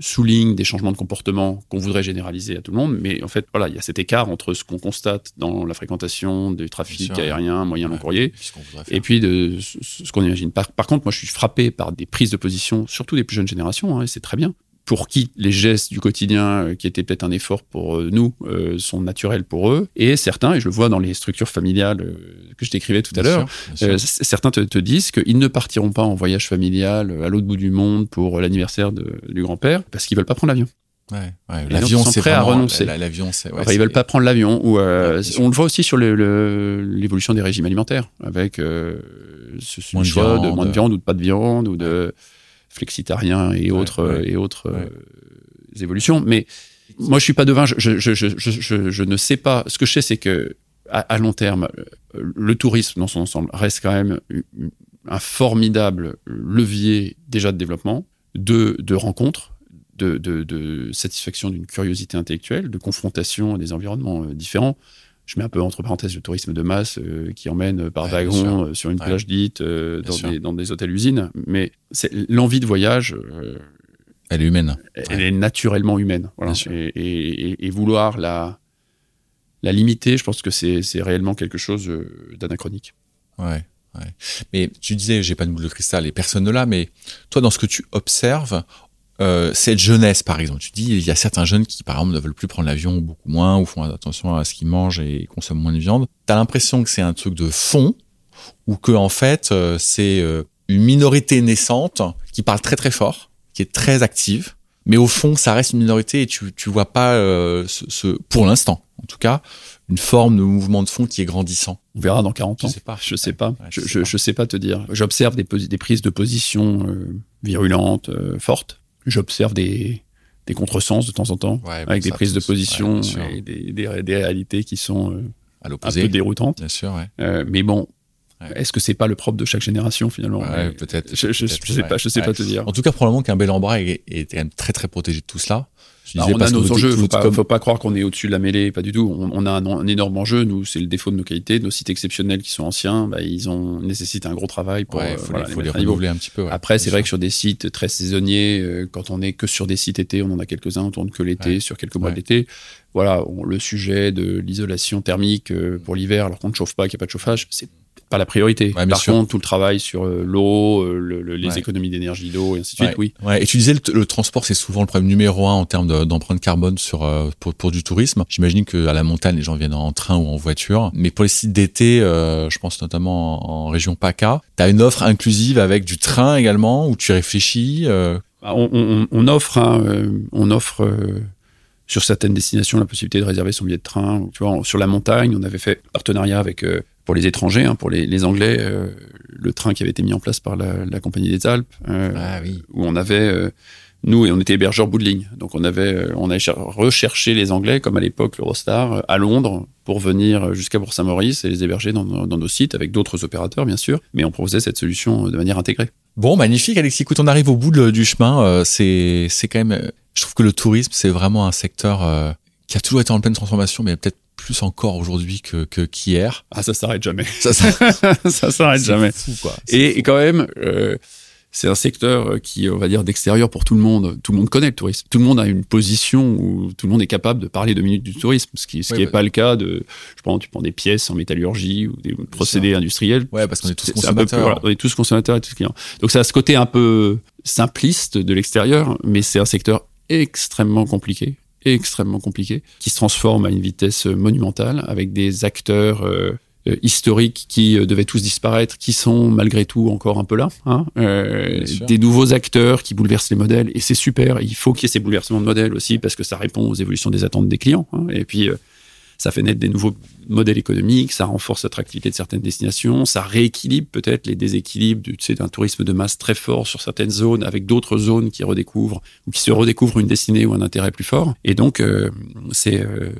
souligne des changements de comportement qu'on voudrait généraliser à tout le monde, mais en fait, voilà, il y a cet écart entre ce qu'on constate dans la fréquentation du trafic sûr, aérien, moyen long Ouais. courrier, Puis ce qu'on voudrait faire. et puis de ce ce qu'on imagine. Par, par contre, moi, je suis frappé par des prises de position, surtout des plus jeunes générations, hein, et c'est très bien. Pour qui les gestes du quotidien, euh, qui étaient peut-être un effort pour euh, nous, euh, sont naturels pour eux. Et certains, et je le vois dans les structures familiales euh, que je décrivais tout à l'heure, euh, certains te, te disent qu'ils ne partiront pas en voyage familial à l'autre bout du monde pour l'anniversaire de- du grand-père parce qu'ils veulent pas prendre l'avion. Ouais, ouais. L'avion, ils sont c'est prêts à renoncer. la- L'avion, c'est. ouais, Enfin, ils veulent pas prendre l'avion. Ou euh, Ouais, on le voit aussi sur l'évolution des régimes alimentaires, avec euh, ce, Moins de choix de viande. moins de viande ou de pas de viande ou de flexitarien et autres ouais. et autres euh, évolutions. Mais moi, je suis pas devin. Je, je, je, je, ne sais pas. Ce que je sais, c'est que à, à long terme, euh, le tourisme dans son ensemble reste quand même un formidable levier déjà de développement, de, de rencontres, de, de, de satisfaction d'une curiosité intellectuelle, de confrontation à des environnements euh, différents. Je mets un peu entre parenthèses le tourisme de masse qui emmène par wagon sur une plage dite dans des, dans, des, hôtels-usines. Mais l'envie de voyage. elle est humaine. Elle est naturellement humaine. Voilà. Et, et, et, vouloir la, la limiter, je pense que c'est réellement quelque chose d'anachronique. Ouais. Ouais. Mais tu disais, j'ai pas de boule de cristal et personne ne l'a, mais toi, dans ce que tu observes, euh, cette jeunesse, par exemple, tu dis, il y a certains jeunes qui, par exemple, ne veulent plus prendre l'avion beaucoup moins ou font attention à ce qu'ils mangent et consomment moins de viande. T'as l'impression que c'est un truc de fond ou que, en fait, euh, c'est euh, une minorité naissante qui parle très très fort, qui est très active, mais au fond, ça reste une minorité et tu, tu vois pas euh, ce, ce, pour l'instant, en tout cas, une forme de mouvement de fond qui est grandissant. On verra dans 40 ans. Je sais pas. Je sais pas. je, je, sais pas. te dire. J'observe des, des, prises de position euh, virulentes, euh, fortes. J'observe des, des contresens de temps en temps, avec des prises de position et des, des, des, réalités qui sont euh, à un peu déroutantes. Bien sûr. mais bon, est-ce que c'est pas le propre de chaque génération finalement? Peut-être. Je, je, sais pas, je sais pas te dire. En tout cas, probablement qu'un bel embras est, est, quand même très très protégé de tout cela. Bah, on a nos enjeux, faut pas, faut pas croire qu'on est au-dessus de la mêlée, pas du tout. On, a un, énorme enjeu, nous, c'est le défaut de nos qualités, nos sites exceptionnels qui sont anciens, bah, ils ont nécessitent un gros travail pour ouais, faut, les, renouveler un petit peu. Après, c'est vrai que sur des sites très saisonniers, euh, quand on est que sur des sites été, on en a quelques-uns, on tourne que l'été, sur quelques mois d'été. Voilà, le sujet de l'isolation thermique euh, pour l'hiver, alors qu'on ne chauffe pas, qu'il n'y a pas de chauffage, c'est pas la priorité. Par contre, tout le travail sur euh, l'eau, euh, les économies d'énergie d'eau et ainsi de suite, oui. Et tu disais le, transport, c'est souvent le problème numéro un en termes d'empreinte carbone sur euh, pour, pour, du tourisme. J'imagine qu'à la montagne, les gens viennent en train ou en voiture. Mais pour les sites d'été, je pense notamment en, région PACA, tu as une offre inclusive avec du train également où tu réfléchis. Bah, on, on, offre, on offre sur certaines destinations la possibilité de réserver son billet de train. Tu vois, sur la montagne, on avait fait partenariat avec pour les étrangers, hein, pour les, les Anglais, euh, le train qui avait été mis en place par la, la Compagnie des Alpes, euh, ah, oui. où on avait, euh, nous, et on était hébergeurs bout de ligne. Donc on avait, on a recherché les Anglais, comme à l'époque l'Eurostar, à Londres, pour venir jusqu'à Bourg-Saint-Maurice et les héberger dans, dans, nos sites, avec d'autres opérateurs, bien sûr, mais on proposait cette solution de manière intégrée. Bon, magnifique, Alexis. Écoute, on arrive au bout du chemin. c'est, c'est quand même, je trouve que le tourisme, c'est vraiment un secteur qui a toujours été en pleine transformation, mais peut-être plus encore aujourd'hui que qu'hier. ah, ça s'arrête jamais. Ça, (laughs) ça, s'arrête jamais. Fou, quoi. Et, quand même, euh, c'est un secteur qui, on va dire, d'extérieur pour tout le monde. Tout le monde connaît le tourisme. Tout le monde a une position où tout le monde est capable de parler deux minutes du tourisme, ce qui, ce qui n'est pas le cas de, je pense, tu prends des pièces en métallurgie ou des procédés industriels. Ouais, parce qu'on est tous consommateurs. on est tous consommateurs et tous clients. Donc ça a ce côté un peu simpliste de l'extérieur, mais c'est un secteur extrêmement compliqué extrêmement compliqué, qui se transforme à une vitesse monumentale, avec des acteurs euh, euh, historiques qui euh, devaient tous disparaître, qui sont malgré tout encore un peu là, hein, des nouveaux acteurs qui bouleversent les modèles, et c'est super, il faut qu'il y ait ces bouleversements de modèles aussi, parce que ça répond aux évolutions des attentes des clients, hein, et puis ça fait naître des nouveaux modèles économiques, ça renforce l'attractivité de certaines destinations, ça rééquilibre peut-être les déséquilibres du, tu sais, d'un tourisme de masse très fort sur certaines zones avec d'autres zones qui redécouvrent ou qui se redécouvrent une destinée ou un intérêt plus fort. Et donc, euh, c'est euh,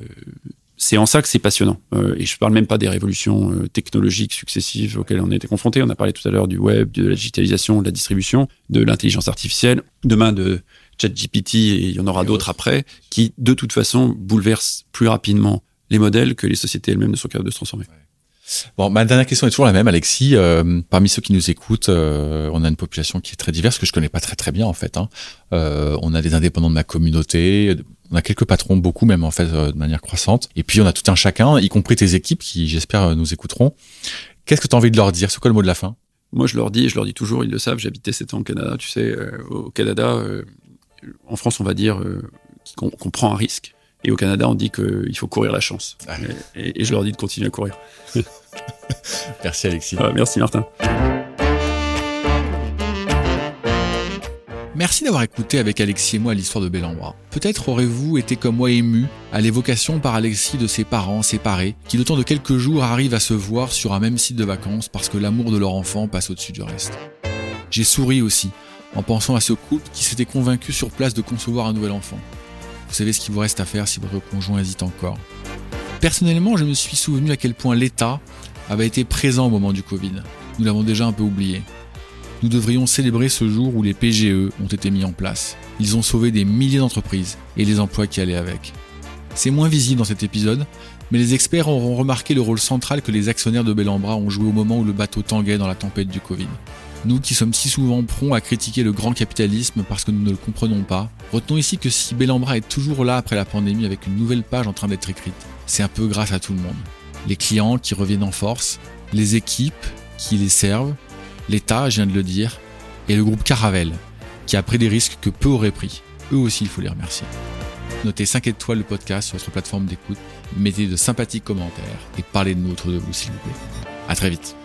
c'est en ça que c'est passionnant. Euh, et je parle même pas des révolutions technologiques successives auxquelles on a été confrontés. On a parlé tout à l'heure du web, de la digitalisation, de la distribution, de l'intelligence artificielle, demain de ChatGPT et il y en aura d'autres après, qui de toute façon bouleversent plus rapidement les modèles que les sociétés elles-mêmes ne sont capables de se transformer. Bon, ma dernière question est toujours la même, Alexis. Euh, parmi ceux qui nous écoutent, euh, on a une population qui est très diverse, que je connais pas très très bien en fait. Hein. Euh, on a des indépendants de ma communauté, on a quelques patrons, beaucoup même en fait de manière croissante. Et puis on a tout un chacun, y compris tes équipes qui, j'espère, nous écouteront. Qu'est-ce que tu as envie de leur dire? C'est quoi le mot de la fin? Moi, je leur dis, je leur dis toujours, ils le savent. J'habitais 7 ans au Canada. Tu sais, au Canada, en France, on va dire qu'on prend un risque et au Canada, on dit qu'il faut courir la chance. Ah. Et, je leur dis de continuer à courir. (laughs) merci Alexis. Ah, merci Martin. Merci d'avoir écouté avec Alexis et moi l'histoire de Bellambra. Peut-être aurez-vous été comme moi ému à l'évocation par Alexis de ses parents séparés, qui le temps de quelques jours arrivent à se voir sur un même site de vacances parce que l'amour de leur enfant passe au-dessus du reste. J'ai souri aussi, en pensant à ce couple qui s'était convaincu sur place de concevoir un nouvel enfant. Vous savez ce qu'il vous reste à faire si votre conjoint hésite encore. Personnellement, je me suis souvenu à quel point l'État avait été présent au moment du Covid. Nous l'avons déjà un peu oublié. Nous devrions célébrer ce jour où les PGE ont été mis en place. Ils ont sauvé des milliers d'entreprises et les emplois qui allaient avec. C'est moins visible dans cet épisode, mais les experts auront remarqué le rôle central que les actionnaires de Bellambra ont joué au moment où le bateau tanguait dans la tempête du Covid. Nous qui sommes si souvent prompts à critiquer le grand capitalisme parce que nous ne le comprenons pas, retenons ici que si Bellambra est toujours là après la pandémie avec une nouvelle page en train d'être écrite, c'est un peu grâce à tout le monde. Les clients qui reviennent en force, les équipes qui les servent, l'État, je viens de le dire, et le groupe Caravelle, qui a pris des risques que peu auraient pris. Eux aussi, il faut les remercier. Notez 5 étoiles le podcast sur votre plateforme d'écoute, mettez de sympathiques commentaires et parlez de nous autour de vous, s'il vous plaît. À très vite.